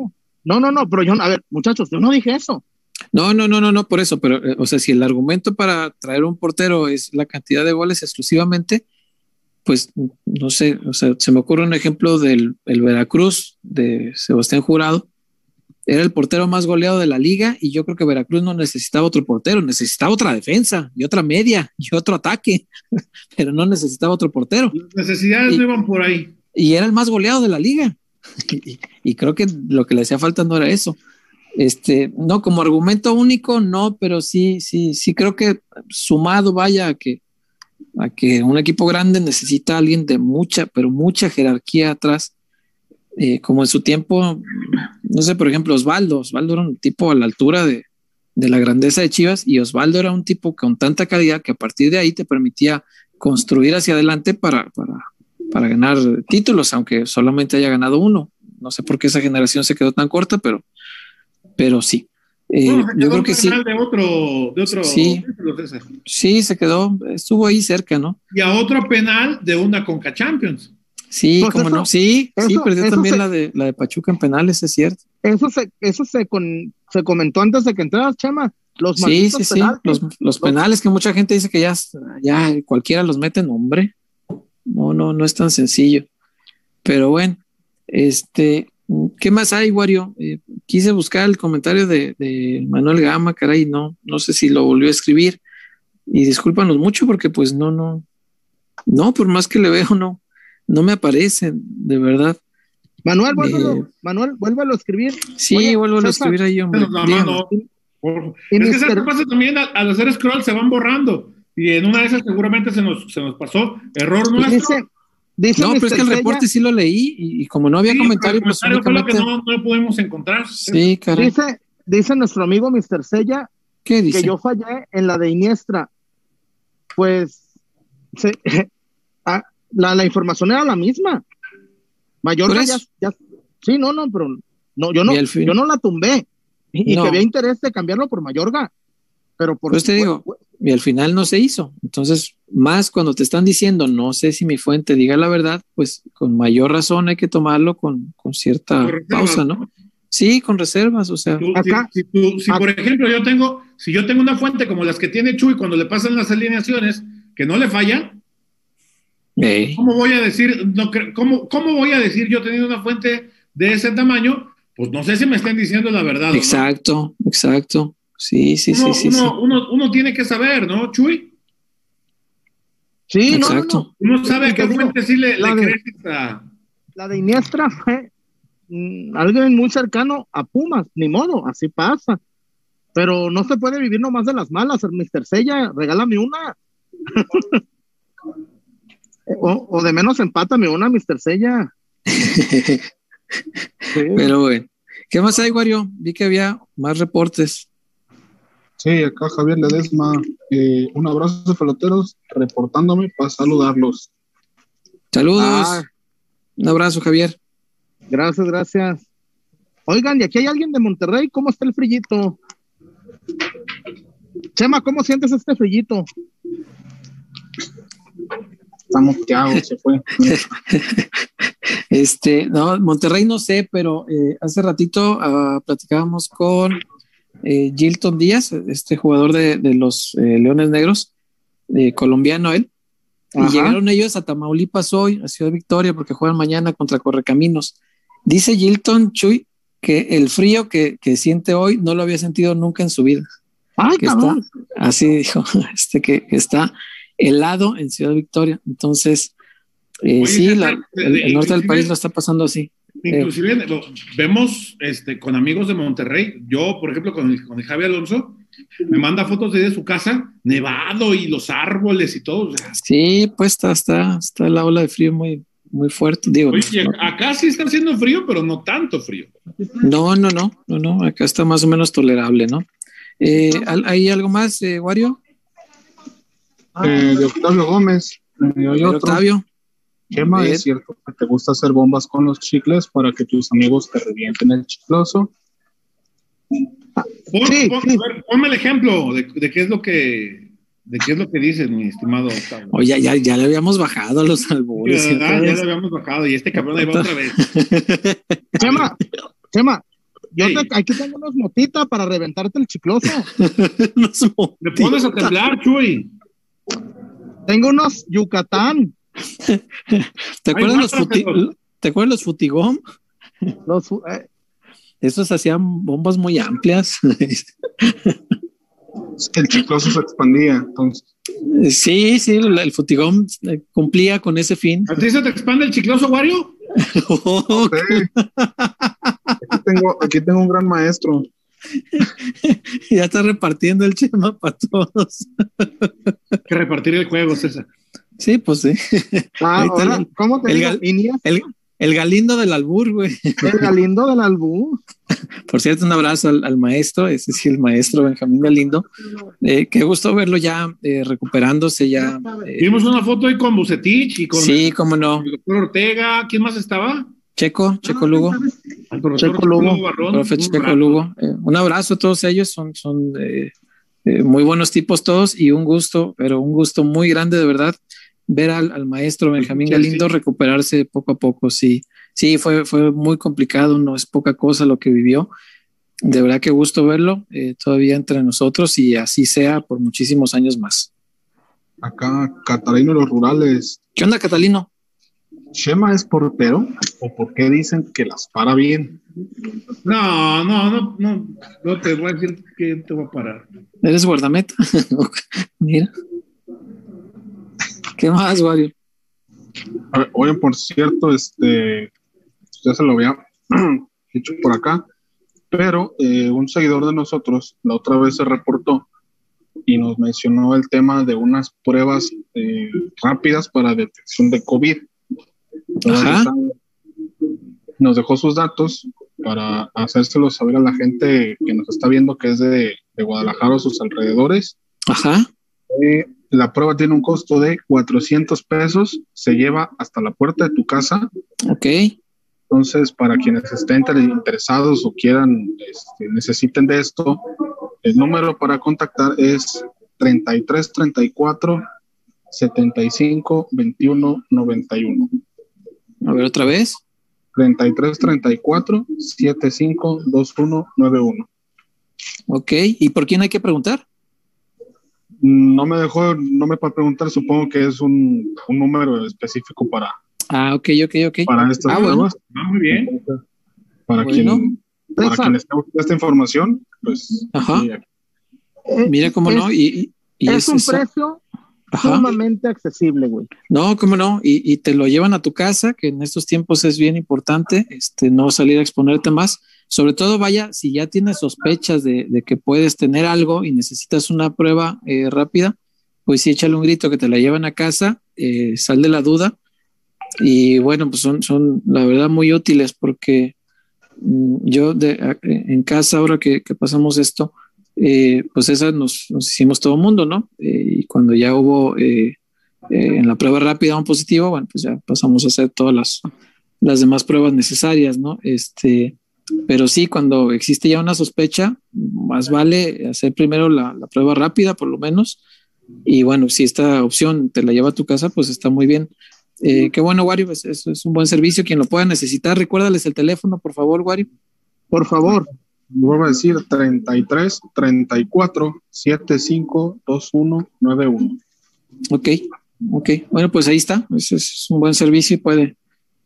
No, no, no, pero yo, a ver, muchachos, yo no dije eso. No, no, no, no, no, por eso, pero, eh, o sea, si el argumento para traer un portero es la cantidad de goles exclusivamente, pues no sé, o sea, se me ocurre un ejemplo del el Veracruz de Sebastián Jurado. Era el portero más goleado de la liga y yo creo que Veracruz no necesitaba otro portero, necesitaba otra defensa y otra media y otro ataque, pero no necesitaba otro portero. Las necesidades no iban por ahí. Y era el más goleado de la liga. Y, y creo que lo que le hacía falta no era eso. Este, no, como argumento único, no, pero sí, sí, sí creo que sumado vaya a que, a que un equipo grande necesita a alguien de mucha, pero mucha jerarquía atrás. Eh, como en su tiempo, no sé, por ejemplo, Osvaldo. Osvaldo era un tipo a la altura de, de la grandeza de Chivas y Osvaldo era un tipo con tanta calidad que a partir de ahí te permitía construir hacia adelante para, para, para ganar títulos, aunque solamente haya ganado uno. No sé por qué esa generación se quedó tan corta, pero, pero sí. Eh, No, yo creo que sí. penal De otro, de otro Sí. Se quedó, estuvo ahí cerca, ¿no? Y a otro penal de una Conca Champions. Sí, Pues cómo eso- no. Sí, sí, perdió también se- la de la de Pachuca en penales, es cierto. Eso se, eso se, con, se comentó antes de que entraras, Chema. Los Sí, sí, sí. Los, los penales que mucha gente dice que ya, ya cualquiera los mete en hombre. No, no, no es tan sencillo. Pero bueno, este, ¿qué más hay, Wario? Eh, quise buscar el comentario de, de Manuel Gama, caray, no, no sé si lo volvió a escribir. Y discúlpanos mucho porque pues no, no, no, por más que le veo, no, no me aparecen, de verdad. Manuel, vuélvelo, Eh, Manuel, vuélvelo a escribir. Sí, Oye, vuelvo a César, escribir ahí, hombre. No, no, no. Es que Mister- ¿sabes qué pasa también? Al, al hacer scroll se van borrando. Y en una de esas seguramente se nos, se nos pasó. Error nuestro. Dice, dice No, pero es que el Sella- reporte sí lo leí y, y como no había Sí, comentario, pues comentario fue lo que únicamente. no, no pudimos encontrar. Sí, caray. dice, dice nuestro amigo Mr. Sella ¿Qué dice? que yo fallé en la de Iniestra. Pues se- ah, la, la información era la misma. Mayorga ya, sí, no, no, pero no, yo no, yo no la tumbé. Y, y No. que había interés de cambiarlo por Mayorga. Pero por Pues te digo, y al final no se hizo. Entonces, más cuando te están diciendo, no sé si mi fuente diga la verdad, pues con mayor razón hay que tomarlo con, con cierta Con pausa, ¿no? Sí, con reservas, o sea, Tú- Acá- si, tú- si, acá- por ejemplo yo tengo, si yo tengo una fuente como las que tiene Chuy cuando le pasan las alineaciones que no le falla, eh, ¿cómo voy a decir, no, cómo, cómo voy a decir yo teniendo una fuente de ese tamaño? Pues no sé si me estén diciendo la verdad. no. exacto, exacto. Sí, sí, Uno, sí, sí, uno- uno tiene que saber, ¿no, Chuy? Sí, no, no. Uno sabe digo, fuente sí le, la le de- crees esta- La de Iniestra fue mm, alguien muy cercano a Pumas, ni modo, así pasa. Pero no se puede vivir nomás de las malas, Mr. Sella, regálame una. o, o de menos empátame una, Mr. Sella. Sí. Pero bueno, ¿qué más hay, Wario? Vi que había más reportes. Sí, acá Javier Ledesma, eh, un abrazo peloteros, reportándome para saludarlos. Saludos. Ah, Un abrazo, Javier. gracias, gracias. Oigan, y aquí hay alguien de Monterrey, ¿cómo está el frillito? Chema, ¿cómo sientes este frillito? Está moteado, se fue. Este, no, Monterrey no sé, pero eh, hace ratito ah, platicábamos con eh, Gilton Díaz, este jugador de, de los eh, Leones Negros, eh, colombiano él, Ajá. y llegaron ellos a Tamaulipas hoy, a Ciudad Victoria, porque juegan mañana contra Correcaminos. Dice Gilton Chuy que el frío que, que siente hoy no lo había sentido nunca en su vida. Ay, que está, así dijo, este que, que está helado en Ciudad Victoria. Entonces, eh, Oye, sí, la- el, el norte del país lo está pasando así. Inclusive lo- vemos este, con amigos de Monterrey, yo por ejemplo con el, con el Javi Alonso, me manda fotos de su casa, nevado y los árboles y todo. o sea, Sí, pues está, está, está la ola de frío muy, muy fuerte. Digo, oye, no, acá sí está haciendo frío, pero no tanto frío. no, no, no, no, no, acá está más o menos tolerable, ¿no? Eh, ¿al- ¿Hay algo más, eh, Wario? Eh, de Octavio Gómez, eh, otro. Octavio. Chema, Bien. es cierto te gusta hacer bombas con los chicles para que tus amigos te revienten el chicloso. Pon- Sí, pon- sí. a ver, ponme el ejemplo de, de qué es lo que de qué es lo que dices, mi estimado Octavio. Oye, ya, ya, ya le habíamos bajado a los albures. Ya, lo habíamos bajado y este cabrón ahí va otra vez. Chema, Chema, yo Sí. te- aquí tengo unos motitas para reventarte el chicloso. Me pones a temblar, Chuy. Tengo unos Yucatán, ¿Te acuerdas, los futi- guárdatelo. ¿Te acuerdas los futigón? los, eh, Esos hacían bombas muy amplias. El chicloso se expandía, entonces. sí, sí, el, el futigón eh, cumplía con ese fin. ¿A ti se te expande el chicloso, Wario? Oh, Sí. Aquí tengo, aquí tengo un gran maestro. ya está repartiendo el chema para todos. Hay que repartir el juego, César. Sí, pues sí. Ah, ahora, el- ¿cómo te el digo? gal- El, el galindo del albur, güey. el galindo del albú. Por cierto, un abrazo al, al maestro, ese sí, el maestro Benjamín Galindo. Eh, qué gusto verlo ya eh, recuperándose ya. eh, Vimos una foto ahí con Bucetich y con sí, cómo no. el doctor Ortega. ¿Quién más estaba? Checo, Checo Lugo, profesor Checo Lugo. Barrón. profe Un Checo. Lugo. Eh, un abrazo a todos ellos, son, son eh, eh, muy buenos tipos todos y un gusto, pero un gusto muy grande de verdad ver al, al maestro Benjamín Sí, Galindo sí. recuperarse poco a poco. Sí, sí, fue, fue muy complicado, no es poca cosa lo que vivió. De verdad que gusto verlo eh, todavía entre nosotros y así sea por muchísimos años más. Acá, Catarino de los Rurales. ¿Qué onda, Catalino? ¿Chema es portero? ¿O por qué dicen que las para bien? No, no, no, no, no te voy a decir que te voy a parar. ¿Eres guardameta? Mira. ¿Qué más, Wario? A ver, Oye, por cierto, este, ya se lo había dicho por acá, pero eh, un seguidor de nosotros la otra vez se reportó y nos mencionó el tema de unas pruebas eh, rápidas para detección de COVID. Ajá. Nos dejó sus datos para hacérselos saber a la gente que nos está viendo que es de, de Guadalajara o sus alrededores. Ajá. Eh, la prueba tiene un costo de 400 pesos, se lleva hasta la puerta de tu casa. Ok. Entonces, para quienes estén inter- interesados o quieran, este, necesiten de esto, el número para contactar es 33 34 75 21 91. A ver otra vez. 33 34 75 21 91. Ok. ¿Y por quién hay que preguntar? No me dejó, no me para preguntar, supongo que es un, un número específico para, Ah, ok, ok, ok. para estas Ah, bueno. pruebas. Ah, muy bien. Para, Bueno. quien, para quien esté buscando esta información, pues Ajá. sí, Eh, Mira cómo es, no. Y, y- y es un precio Ajá. sumamente accesible, güey. No, cómo no. Y, y te lo llevan a tu casa, que en estos tiempos es bien importante, este, no salir a exponerte más. Sobre todo, vaya, si ya tienes sospechas de, de que puedes tener algo y necesitas una prueba eh, rápida, pues sí, échale un grito que te la llevan a casa, eh, sal de la duda. Y bueno, pues son, son la verdad muy útiles porque mm, yo de, en casa, ahora que, que pasamos esto, eh, pues esa nos, nos hicimos todo mundo, ¿no? Eh, y cuando ya hubo eh, eh, en la prueba rápida un positivo, bueno, pues ya pasamos a hacer todas las, las demás pruebas necesarias, ¿no? Este, pero sí, cuando existe ya una sospecha, más vale hacer primero la, la prueba rápida, por lo menos. Y bueno, si esta opción te la lleva a tu casa, pues está muy bien. Eh, qué bueno, Wario, es, es, es un buen servicio. Quien lo pueda necesitar, recuérdales el teléfono, por favor, Wario. Por favor, vuelvo a decir 33 34 75 21 91. Ok, ok. Bueno, pues ahí está. Ese es un buen servicio y puede,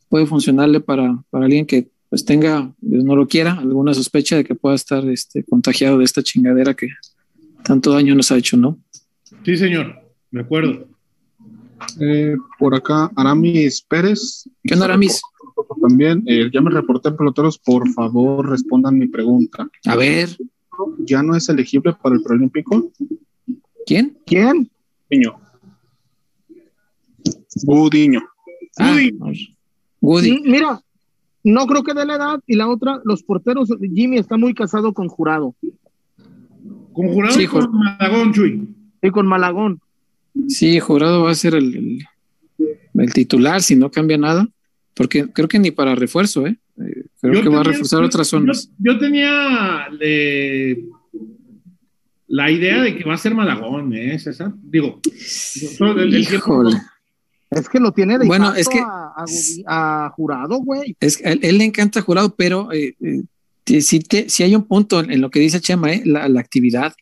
puede funcionarle para, para alguien que pues tenga, Dios no lo quiera, alguna sospecha de que pueda estar este, contagiado de esta chingadera que tanto daño nos ha hecho, ¿no? Sí, señor. De acuerdo. Eh, por acá, Aramis Pérez. ¿Qué onda, Aramis? También, eh, ya me reporté, peloteros, por favor, respondan mi pregunta. A ver, ¿Ya no es elegible para el preolímpico? ¿quién? ¿quién? Niño. Gudiño. Ah, Woody. Mira, no creo que de la edad y la otra, los porteros, Jimmy está muy casado con Jurado Con jurado Sí, y con Malagón, Chuy. y con Malagón. Sí, Jurado va a ser el, el, el titular si no cambia nada, porque creo que ni para refuerzo, ¿eh? Eh, creo Yo que va a reforzar yo- otras zonas. Yo, yo tenía eh, la idea de que va a ser Malagón, ¿eh, César? Digo, el, el tiempo- Híjole. Es que lo tiene de Bueno, es que- a, a Gudi- a Jurado, güey. Es que a él, él le encanta jurado, pero eh, eh, sí, te- sí hay un punto en, en lo que dice Chema, eh, la, la actividad.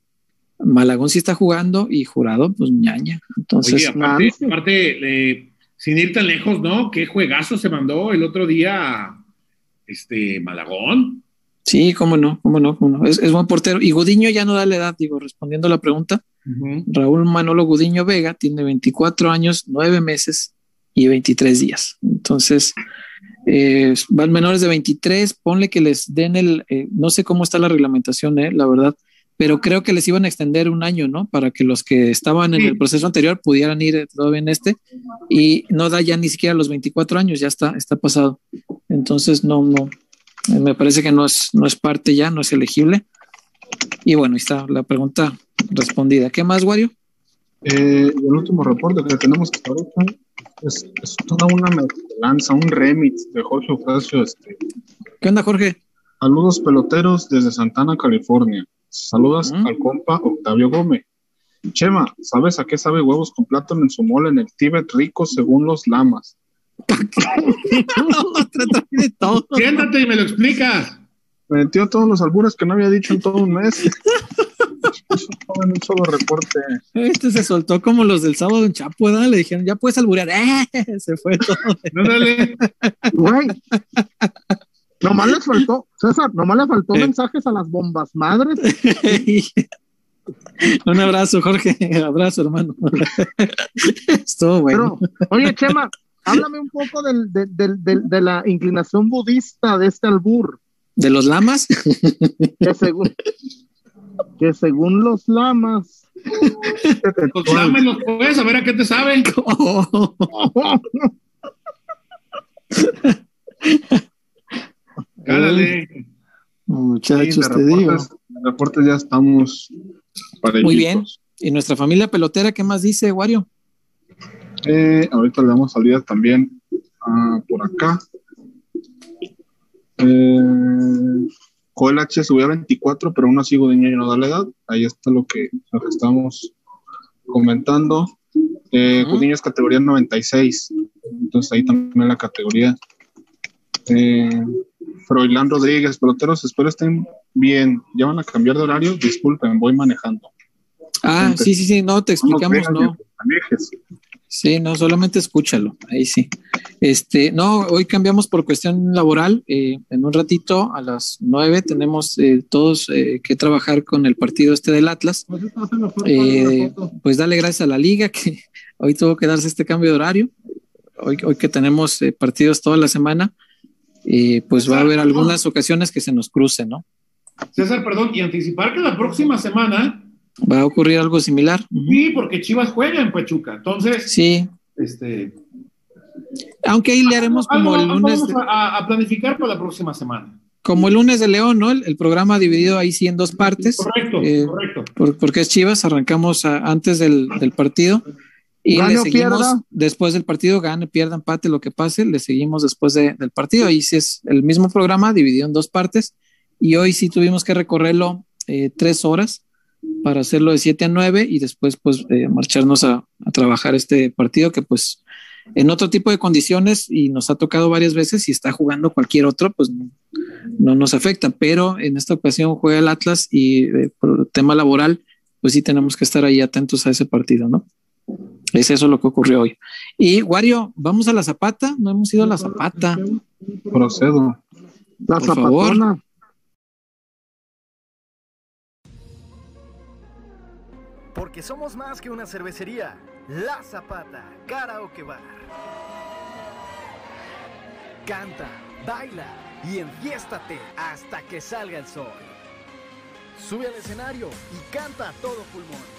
Malagón sí está jugando y jurado, pues ñaña. Entonces, Oye, aparte, aparte, eh, sin ir tan lejos, ¿no? Qué juegazo se mandó el otro día este Malagón. sí, cómo no, cómo no, cómo no. Es, es buen portero. Y Gudiño ya no da la edad, digo, respondiendo a la pregunta. Raúl Manolo Gudiño Vega tiene 24 años, 9 meses y 23 días. Entonces, eh, van menores de 23, ponle que les den el, eh, no sé cómo está la reglamentación, eh, la verdad, pero creo que les iban a extender un año, ¿no? Para que los que estaban en Sí. el proceso anterior pudieran ir todavía en este y no da ya ni siquiera los 24 años, ya está, está pasado. Entonces, no, no, me parece que no es, no es parte ya, no es elegible. Y bueno, ahí está la pregunta respondida. ¿Qué más, Wario? Eh, el último reporte que tenemos hasta ahorita es, es toda una mezclanza, un remix de Jorge Ocasio. Este, ¿Qué onda, Jorge? saludos peloteros desde Santana, California. Saludas al compa Octavio Gómez. Chema, ¿sabes a qué sabe huevos con plátano en su mole en el Tíbet rico según los lamas? Trata de todo. Siéntate y me lo explicas. Me metió todos los albures que no había dicho en todo un mes. En un solo reporte. Este se soltó como los del sábado en Chapo, ¿verdad? Le dijeron, ya puedes alburear. ¡Eh! Se fue todo. No, dale. Güey. Nomás les faltó, César, nomás le faltó Eh. mensajes a las bombas madres. Un abrazo, Jorge. Abrazo, hermano. Estuvo bueno. Pero, oye, Chema, háblame un poco del, del- del- del- de la inclinación budista de este albur, ¿De los lamas? que según, que según los lamas. Pues dámelos, pues, a ver a qué te sabe. Cálale. Muchachos, Sí, te de digo. reportes, reportes ya estamos parejitos. Muy bien. ¿Y nuestra familia pelotera qué más dice, Wario? Eh, ahorita le damos salida también ah, por acá. Eh, Joel H subió a 24, pero aún así Gudiño no da la edad. Ahí está lo que, lo que estamos comentando. Eh, Ujú. Gudiño es categoría 96, entonces ahí también la categoría. Eh, Froilán Rodríguez, peloteros, espero estén bien. ¿Ya van a cambiar de horario? Disculpen, voy manejando. Ah, sí, sí, sí, no, te explicamos, no. vean, manejes. Sí, no, solamente escúchalo, ahí sí. Este, no, hoy cambiamos por cuestión laboral. eh, en un ratito, a las nueve, tenemos eh, todos eh, que trabajar con el partido este del Atlas. Eh, pues dale gracias a la liga que hoy tuvo que darse este cambio de horario. Hoy, hoy que tenemos eh, partidos toda la semana, eh, pues va a haber algunas ocasiones que se nos crucen, ¿no? César, perdón, y anticipar que la próxima semana, Va a ocurrir algo similar. Sí, porque Chivas juega en Pachuca. Entonces, Sí, este. aunque ahí le haremos como el lunes. vamos a, a planificar para la próxima semana. Como el lunes de León, ¿no? El, el programa dividido ahí sí en dos partes, Correcto, Eh, correcto. por- porque es Chivas, arrancamos a- antes del, del partido y Gane le seguimos pierda. después del partido, gane, pierda, empate, lo que pase, le seguimos después de- del partido. Ahí sí es el mismo programa dividido en dos partes y hoy sí tuvimos que recorrerlo eh, tres horas para hacerlo de 7 a 9 y después pues eh, marcharnos a, a trabajar este partido que pues en otro tipo de condiciones y nos ha tocado varias veces y está jugando cualquier otro pues no, no nos afecta, pero en esta ocasión juega el Atlas y eh, por tema laboral pues sí tenemos que estar ahí atentos a ese partido, ¿no? Es eso lo que ocurrió hoy. Y Wario, vamos a la Zapata, no hemos ido a la Zapata. Procedo. La Por favor. Porque somos más que una cervecería. La Zapata, Karaoke Bar. Canta, baila y enfiéstate hasta que salga el sol. Sube al escenario y canta a todo pulmón.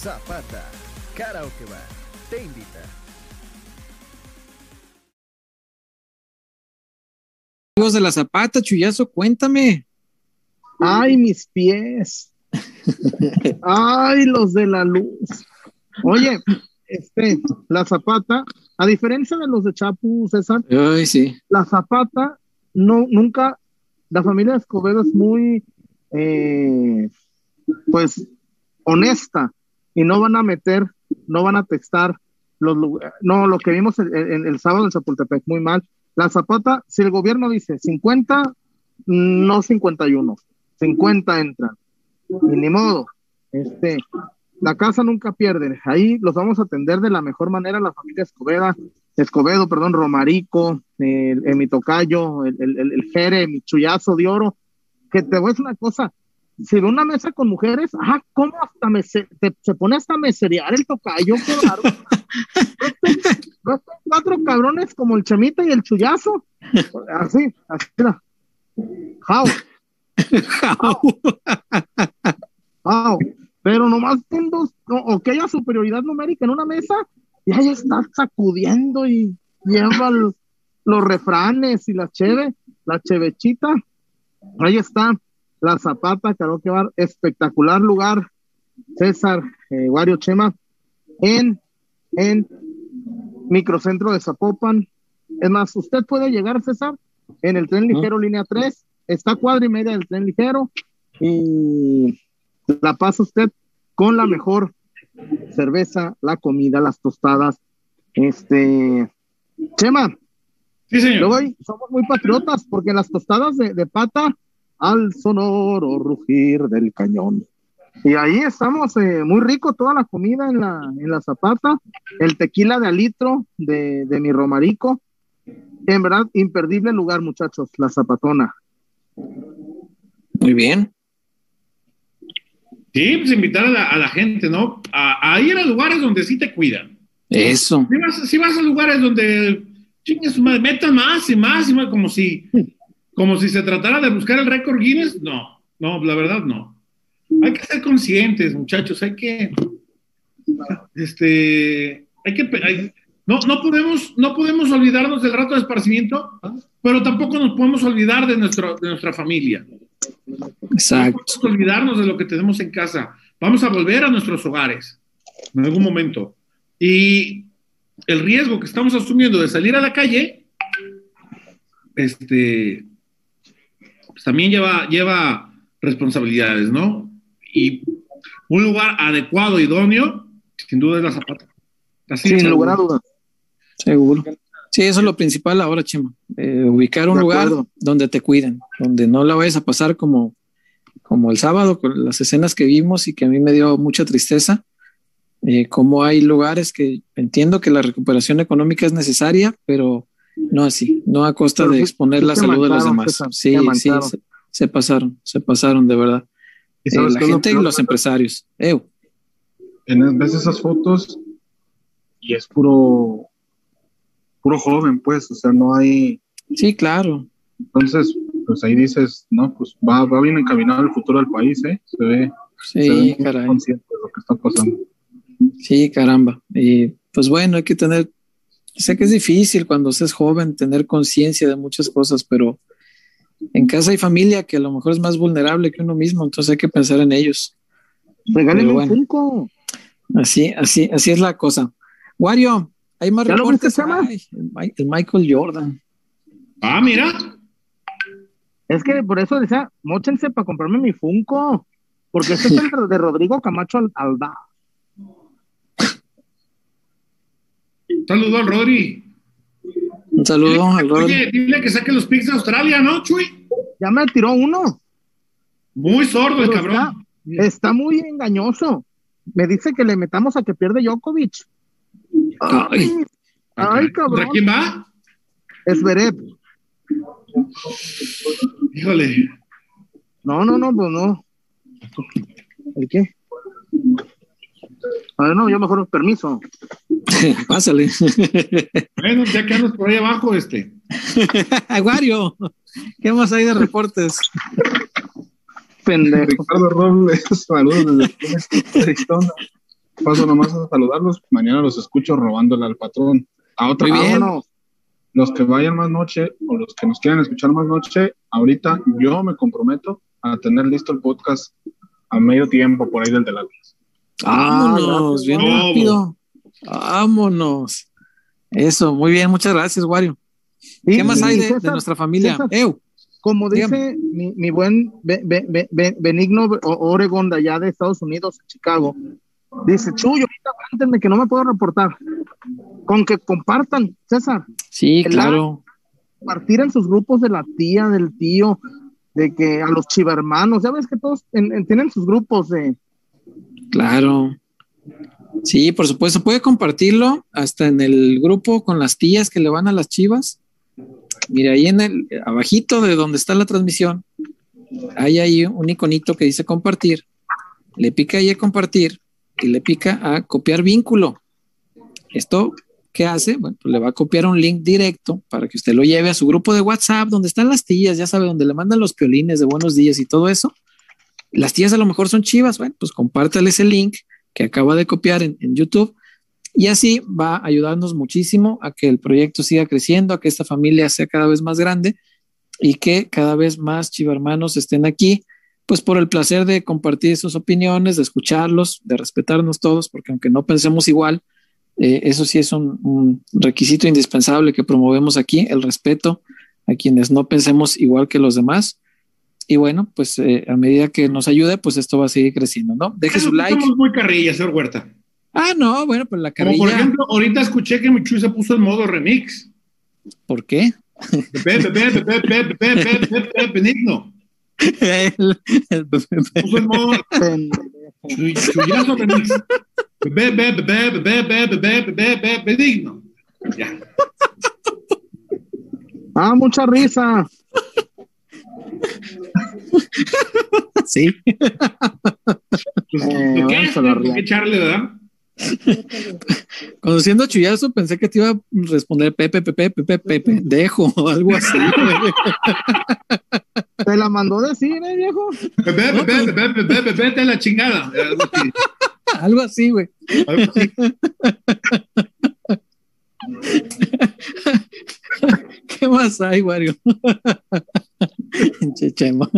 Zapata, Karaoke Bar, te invita. Amigos de la Zapata, Chuyazo, cuéntame. Ay, mis pies. Ay, los de la luz. Oye, este, la zapata, a diferencia de los de Chapu, César, Ay, sí. la zapata no, nunca, la familia Escobedo es muy, eh, pues, honesta y no van a meter no van a textar los no, lo que vimos en, el sábado en Chapultepec, muy mal. La Zapata, si el gobierno dice 50, no 51, 50 entran. Y ni modo, este, la casa nunca pierde. Ahí los vamos a atender de la mejor manera, la familia Escobedo, Escobedo, perdón, Romarico, el, mi tocayo, el, el, el, Jere, mi chullazo de oro. Que te voy a decir una cosa, si ve una mesa con mujeres, ah, ¿cómo hasta me se, pone hasta meserear el tocayo? Qué cuatro cabrones como el chamita y el chullazo. Así, así. How. How. Pero nomás con dos, o que haya superioridad numérica en una mesa, y ahí está sacudiendo y lleva los refranes y la cheve, la chevechita. Ahí está la Zapata, que Bar, espectacular lugar, César, eh, Wario Chema, en, en microcentro de Zapopan. Es más, usted puede llegar, César, en el tren ligero línea 3, está cuadra y media del tren ligero y la pasa usted con la mejor cerveza, la comida, las tostadas. Este, Chema. Sí, señor. somos muy patriotas porque las tostadas de, de pata al sonoro rugir del cañón. Y ahí estamos, eh, muy rico toda la comida en la, en la zapata, el tequila de alitro de, de mi romarico. En verdad, imperdible lugar, muchachos, la zapatona. Muy bien. Sí, pues invitar a la, gente, ¿no? A, ir a lugares donde sí te cuidan. Eso. Si vas, a lugares donde chingas, metan más y más y más, como si como si se tratara de buscar el récord Guinness, no, no, la verdad no. Hay que ser conscientes, muchachos, hay que, este, hay que, no, no, podemos, no podemos olvidarnos del rato de esparcimiento, pero tampoco nos podemos olvidar de, nuestro, de nuestra familia. Exacto. No podemos olvidarnos de lo que tenemos en casa. Vamos a volver a nuestros hogares en algún momento. Y el riesgo que estamos asumiendo de salir a la calle, este, pues, también lleva, lleva responsabilidades, ¿no? Y un lugar adecuado, idóneo, sin duda es la zapata. sin lugar a duda. Seguro. Sí, eso es lo principal ahora, Chema. Eh, ubicar un lugar donde te cuiden, donde no la vayas a pasar como, como el sábado, con las escenas que vimos y que a mí me dio mucha tristeza. Eh, como hay lugares que entiendo que la recuperación económica es necesaria, pero no así, no a costa de exponer la salud de los demás. sí, sí, se, pasaron, se pasaron de verdad. ¿Y eh, la gente y los empresarios. En, ves esas fotos y es puro, puro joven, pues, o sea, no hay. Sí, claro. Entonces, pues ahí dices, no, pues va, va bien encaminado el futuro del país, ¿eh? Se ve. Sí, consciente de lo que está pasando. Sí, caramba. Y pues bueno, hay que tener Sé que es difícil cuando seas joven tener conciencia de muchas cosas, pero en casa hay familia que a lo mejor es más vulnerable que uno mismo, entonces hay que pensar en ellos. Regálenme un Funko. Así, así, así es la cosa. Wario, hay más reportes. Se llama? el Michael Jordan. Ah, mira. Es que por eso decía, mochense para comprarme mi Funko, porque este es el de Rodrigo Camacho Alba. Saludo al Rodri. Un saludo al Rodri. Oye, dile que saque los pics de Australia, ¿no, Chuy? Ya me tiró uno. Muy sordo el cabrón. Está, muy engañoso. Me dice que le metamos a que pierde Djokovic. Ay, ay, cabrón. quién va? Es Beret. Híjole. No, no, no, pues no. ¿El qué? A ver, no, yo mejor permiso. Pásale. bueno, ya quedamos por ahí abajo, este. Aguario, ¿qué más hay de reportes? Pendejo. Ricardo Robles, saludos desde Paso nomás a saludarlos. Mañana los escucho robándole al patrón. A otra Muy bien. Los que vayan más noche o los que nos quieran escuchar más noche, ahorita yo me comprometo a tener listo el podcast a medio tiempo por ahí del de Vámonos, bien rápido. Vámonos. Eso, muy bien, muchas gracias, Wario. ¿Qué más hay de, nuestra familia? como dice mi, buen Benigno Oregon de allá de Estados Unidos, Chicago, Dice, Chuy, ahorita aguántenme que no me puedo reportar. Con que compartan, César. Sí, claro. Compartir en sus grupos de la tía, del tío, de que a los chivermanos, ya ves que todos en- en- tienen sus grupos de. Claro. Sí, por supuesto. Puede compartirlo hasta en el grupo con las tías que le van a las chivas. Mira, ahí en el abajito de donde está la transmisión, hay ahí un iconito que dice compartir. Le pica ahí a compartir y le pica a copiar vínculo. Esto, ¿qué hace? Bueno, pues le va a copiar un link directo para que usted lo lleve a su grupo de WhatsApp, donde están las tías, ya sabe, donde le mandan los piolines de buenos días y todo eso. Las tías a lo mejor son chivas, bueno, pues compártale ese link que acaba de copiar en, YouTube y así va a ayudarnos muchísimo a que el proyecto siga creciendo, a que esta familia sea cada vez más grande y que cada vez más chivermanos estén aquí, pues por el placer de compartir sus opiniones, de escucharlos, de respetarnos todos, porque aunque no pensemos igual, eh, eso sí es un requisito indispensable que promovemos aquí, el respeto a quienes no pensemos igual que los demás. Y bueno, pues eh, a medida que nos ayude, pues esto va a seguir creciendo, ¿no? Deje su like. Somos muy carrilla, señor Huerta. Ah, no, bueno, pues la Como por carrilla. ejemplo, ahorita escuché que Michuy se puso en modo remix. ¿Por qué? Benigno. El- el- Puso en modo remix. Ya. Ah, mucha risa. Sí. Pues, Eh, ¿Qué vamos verdad? Conociendo a Chuyazo, pensé que te iba a responder Pepe, Pepe, Pepe, Pepe, dejo o algo así. Te la mandó decir, eh, viejo. Pepe, No, Pepe, Pepe, Pepe, vete a la chingada. Algo así. algo así, güey. Algo así. ¿Qué más hay, Wario? Chechema.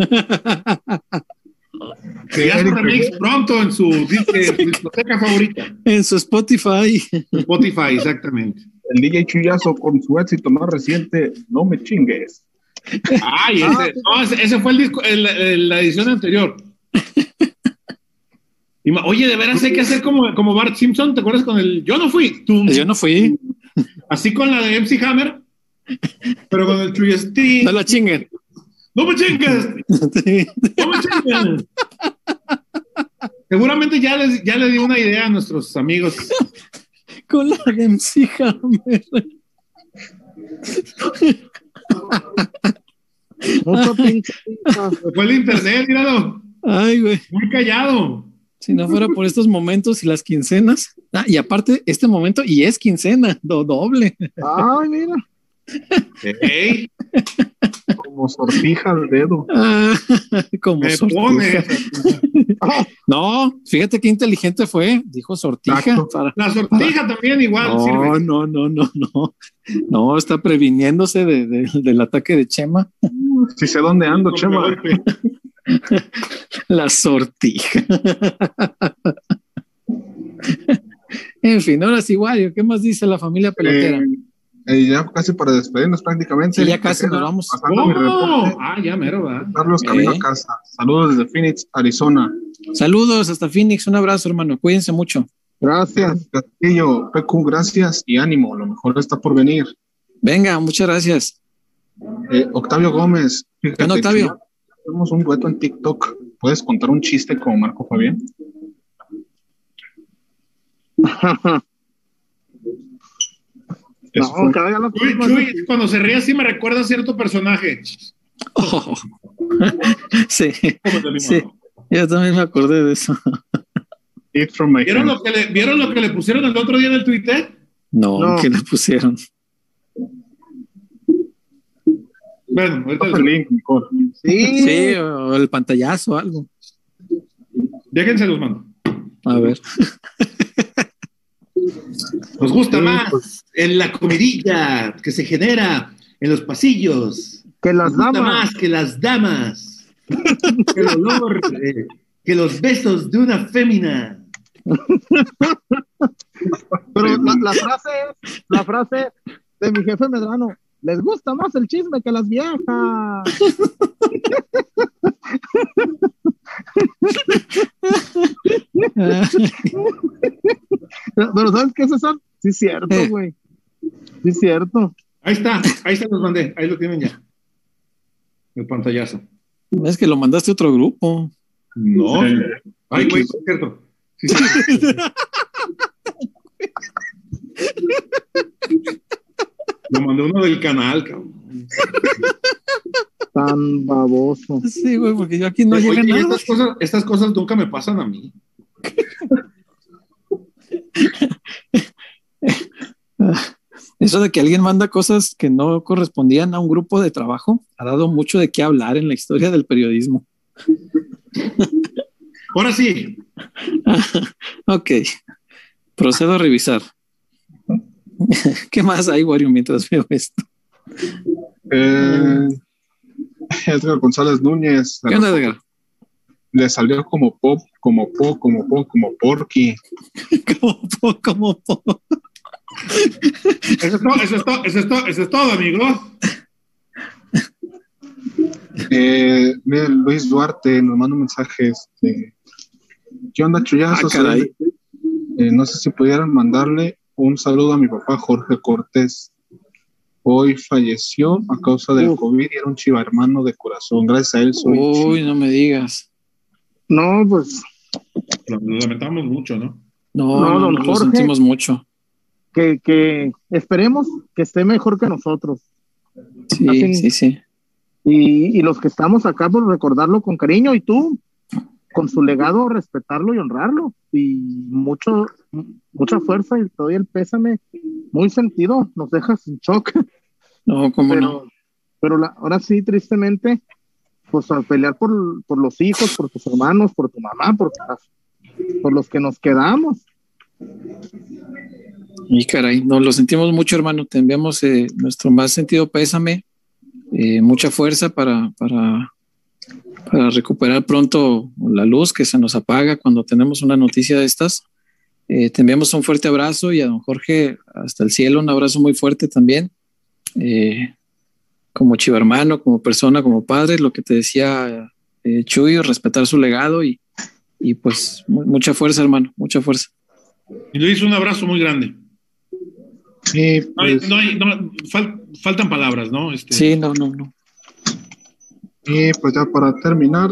Chuyazo remix pronto en su dis- en su discoteca favorita. En su Spotify. Spotify, exactamente. El DJ Chuyazo con su éxito más reciente, No me chingues. Ay, ese, no, ese, ese fue el disco, el- el- la edición anterior. Oye, de veras hay que hacer como, como Bart Simpson, ¿te acuerdas con el Yo no fui? Tum. Yo no fui. Así con la de MC Hammer, pero con el Chuyestín. No la chinguen. ¡No me chingues! ¡No me chingues! Seguramente ya les, ya le di una idea a nuestros amigos. Con la de MC Hammer. Fue el internet, míralo. Ay, güey. Muy callado. Si no fuera por estos momentos y las quincenas. Ah, y aparte, este momento, y es quincena, do- doble. Ay, mira. Ey, Como sortija al dedo. Ah, como me sortija. pone. No, fíjate qué inteligente fue. Dijo sortija. Para- La sortija también igual No, sirve. no, no, no, no. No, está previniéndose de- de- del ataque de Chema. Si sé dónde ando, Chema. La sortija. en fin, ahora sí, Wario, ¿qué más dice la familia pelotera? Eh, eh, ya casi para despedirnos prácticamente. Sí, ya casi nos vamos. Reporte. Ah, ya mero, ¿verdad? Carlos Camino Eh. a casa. Saludos desde Phoenix, Arizona. Saludos hasta Phoenix, un abrazo, hermano. Cuídense mucho. Gracias. Castillo, PQ, gracias y ánimo. Lo mejor está por venir. Venga, muchas gracias. Eh, Octavio Gómez. fíjate, ¿Qué onda, Octavio? Hacemos un dueto en TikTok. ¿Puedes contar un chiste como Marco Fabián? No, fue. la Chuy, Chuy, cuando se ríe así me recuerda a cierto personaje. Oh, sí, Sí. yo también me acordé de eso. Eat from my ¿Vieron lo, que le, ¿Vieron lo que le pusieron el otro día en el Twitter? No, No. que le pusieron. Bueno, ahorita el les- link, mejor. Sí. Sí, o el pantallazo o algo. déjense los mando. A ver. Nos gusta Sí, más pues. en la comidilla que se genera en los pasillos. Que las Nos gusta damas. más que las damas. que el olor, eh, que los besos de una fémina. Pero la, la frase la frase de mi jefe Medrano, les gusta más el chisme que las viejas. Pero ¿sabes qué, César? Sí es cierto, Eh. güey. Sí es cierto. Ahí está, ahí se los mandé, ahí lo tienen ya. El pantallazo. Es que lo mandaste a otro grupo. No. Ay, güey, es cierto. Sí, sí. Lo mandé uno del canal, cabrón. Tan baboso. Sí, güey, porque yo aquí no Oye, llega nada. estas cosas, estas cosas nunca me pasan a mí. Eso de que alguien manda cosas que no correspondían a un grupo de trabajo ha dado mucho de qué hablar en la historia del periodismo. Ahora sí, Ok, procedo a revisar. ¿Qué más hay, Wario, mientras veo esto? eh, Edgar González Núñez ¿Qué onda, Edgar? le salió como pop, como po, como po, como porky. ¿Cómo, po- cómo po- eso es todo, eso es todo, eso es todo, eso es todo, amigos. Eh, Luis Duarte nos manda un mensaje. Este, ¿Qué onda, chuyazos? Ah. Eh, no sé si pudieran mandarle un saludo a mi papá Jorge Cortés. Hoy falleció a causa del. COVID y era un chiva hermano de corazón. Gracias a él soy Uy, no me digas. No, pues Lo lamentamos mucho, ¿no? No, No, no, don no, lo Jorge. sentimos mucho. que, que esperemos que esté mejor que nosotros. Sí, Hacen- sí, sí. Y, y los que estamos acá, por recordarlo con cariño, y tú, con su legado, respetarlo y honrarlo. Y mucho, mucha fuerza y todavía el pésame, muy sentido, nos dejas en shock. No, cómo no. pero la- ahora sí, tristemente, pues a pelear por, por los hijos, por tus hermanos, por tu mamá, por, por los que nos quedamos. Y caray, nos lo sentimos mucho, hermano. Te enviamos eh, nuestro más sentido pésame, eh, mucha fuerza para, para, para recuperar pronto la luz que se nos apaga cuando tenemos una noticia de estas. Eh, te enviamos un fuerte abrazo y a don Jorge hasta el cielo un abrazo muy fuerte también. Eh, como chivo hermano, como persona, como padre, lo que te decía eh, Chuy, respetar su legado y, y pues mu- mucha fuerza, hermano, mucha fuerza. Y Luis, un abrazo muy grande. Y No hay- pues, no hay- no- fal- faltan palabras, ¿no? Este, Sí, no, no, no. Y pues ya para terminar,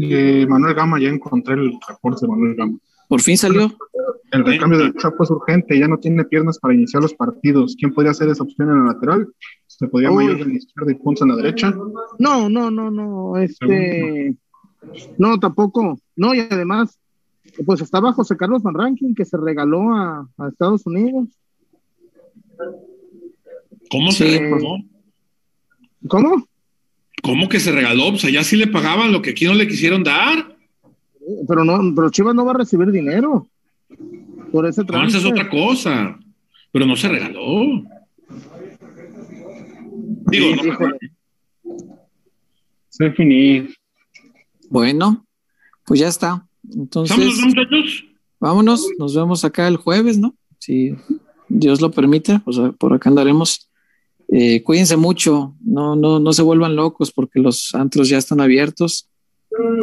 eh, Manuel Gama, ya encontré el reporte de Manuel Gama. Por fin salió. El recambio del Chapo es urgente, ya no tiene piernas para iniciar los partidos. ¿Quién podría hacer esa opción en la lateral? Se podría. Mayor en la izquierda y Ponce en la derecha. No, no, no, no, este, no, tampoco, no, y además, pues estaba José Carlos Van Rankin que se regaló a, a Estados Unidos. ¿Cómo se regaló? ¿Cómo? ¿Cómo que se regaló? Pues allá sí le pagaban lo que aquí no le quisieron dar. Pero no, pero Chivas no va a recibir dinero por ese No, esa es otra cosa. Pero no se regaló. Digo, no, Híjole. Se definir. Bueno, pues ya está. ¿Estamos Entonces, muchachos? vámonos, nos vemos acá el jueves, ¿no? Si Dios lo permite, o sea, por acá andaremos. Eh, cuídense mucho, no, no, no se vuelvan locos porque los antros ya están abiertos.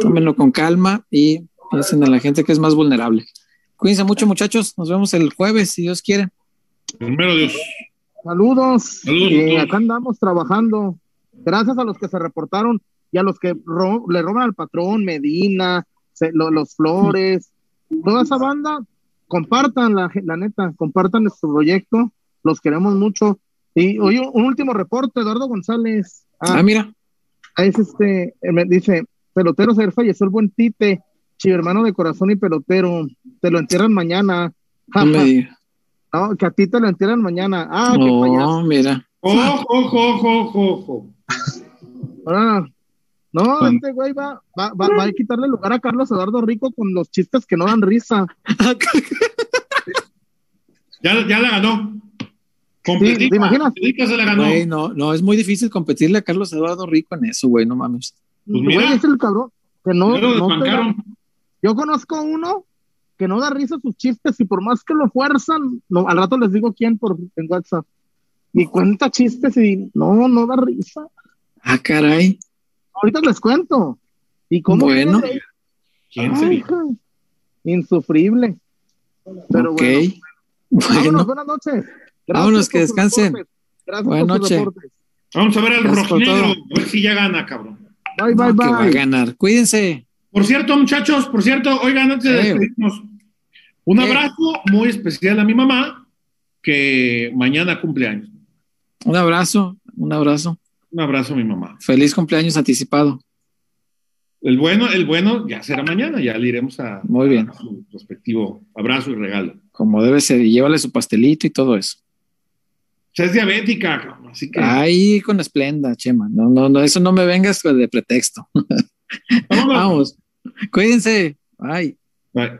Tómenlo con calma y piensen en la gente que es más vulnerable. Cuídense mucho, muchachos. Nos vemos el jueves, si Dios quiere. Primero Dios. Saludos. Saludos Eh, acá andamos trabajando. Gracias a los que se reportaron y a los que ro- le roban al patrón, Medina, se- lo- los Flores, toda esa banda, compartan la, la neta, compartan nuestro proyecto, los queremos mucho. Y oye, un último reporte, Eduardo González. Ah, Ah, mira, es este, eh, me dice, peloteros, ayer falleció el buen Tite, hermano de corazón y pelotero, te lo entierran mañana. no me digas. No, que a ti te lo entierran mañana. Ah, qué payaso. No, mira. Ojo, ojo, ojo, ojo, ojo. Ah, no, Bueno. este güey va, va, va, va a quitarle lugar a Carlos Eduardo Rico con los chistes que no dan risa. Ya, ya la ganó. Completita. Sí, ¿te imaginas? Completita se la ganó. Güey, no, no, es muy difícil competirle a Carlos Eduardo Rico en eso, güey, no mames. Pues Güey, mira. es el cabrón que no, te da-. Yo conozco uno que no da risa sus chistes y por más que lo fuerzan, no, al rato les digo quién por en WhatsApp. Y cuenta chistes y no, no da risa. Ah, caray. Ahorita les cuento. ¿Y cómo Bueno. insufrible. Pero ok. bueno, Bueno, vámonos, buenas noches. Gracias Vámonos, que descansen. Gracias Buenas noches. Vamos a ver al rojinegro, a ver si ya gana, cabrón. Bye, bye, no, que va a bye. ganar. Cuídense. Por cierto, muchachos, por cierto, oigan, antes de despedirnos, un ¿Qué? abrazo muy especial a mi mamá, que mañana cumple años. Un abrazo, un abrazo. Un abrazo a mi mamá. Feliz cumpleaños anticipado. El bueno, el bueno ya será mañana, ya le iremos a, Muy bien. a su respectivo abrazo y regalo. Como debe ser. Y llévale su pastelito y todo eso. Sea, es diabética, cabrón, así que Ahí con esplenda, Chema. No, no, no, eso no me vengas de pretexto. Vamos. Cuídense. Bye. Bye.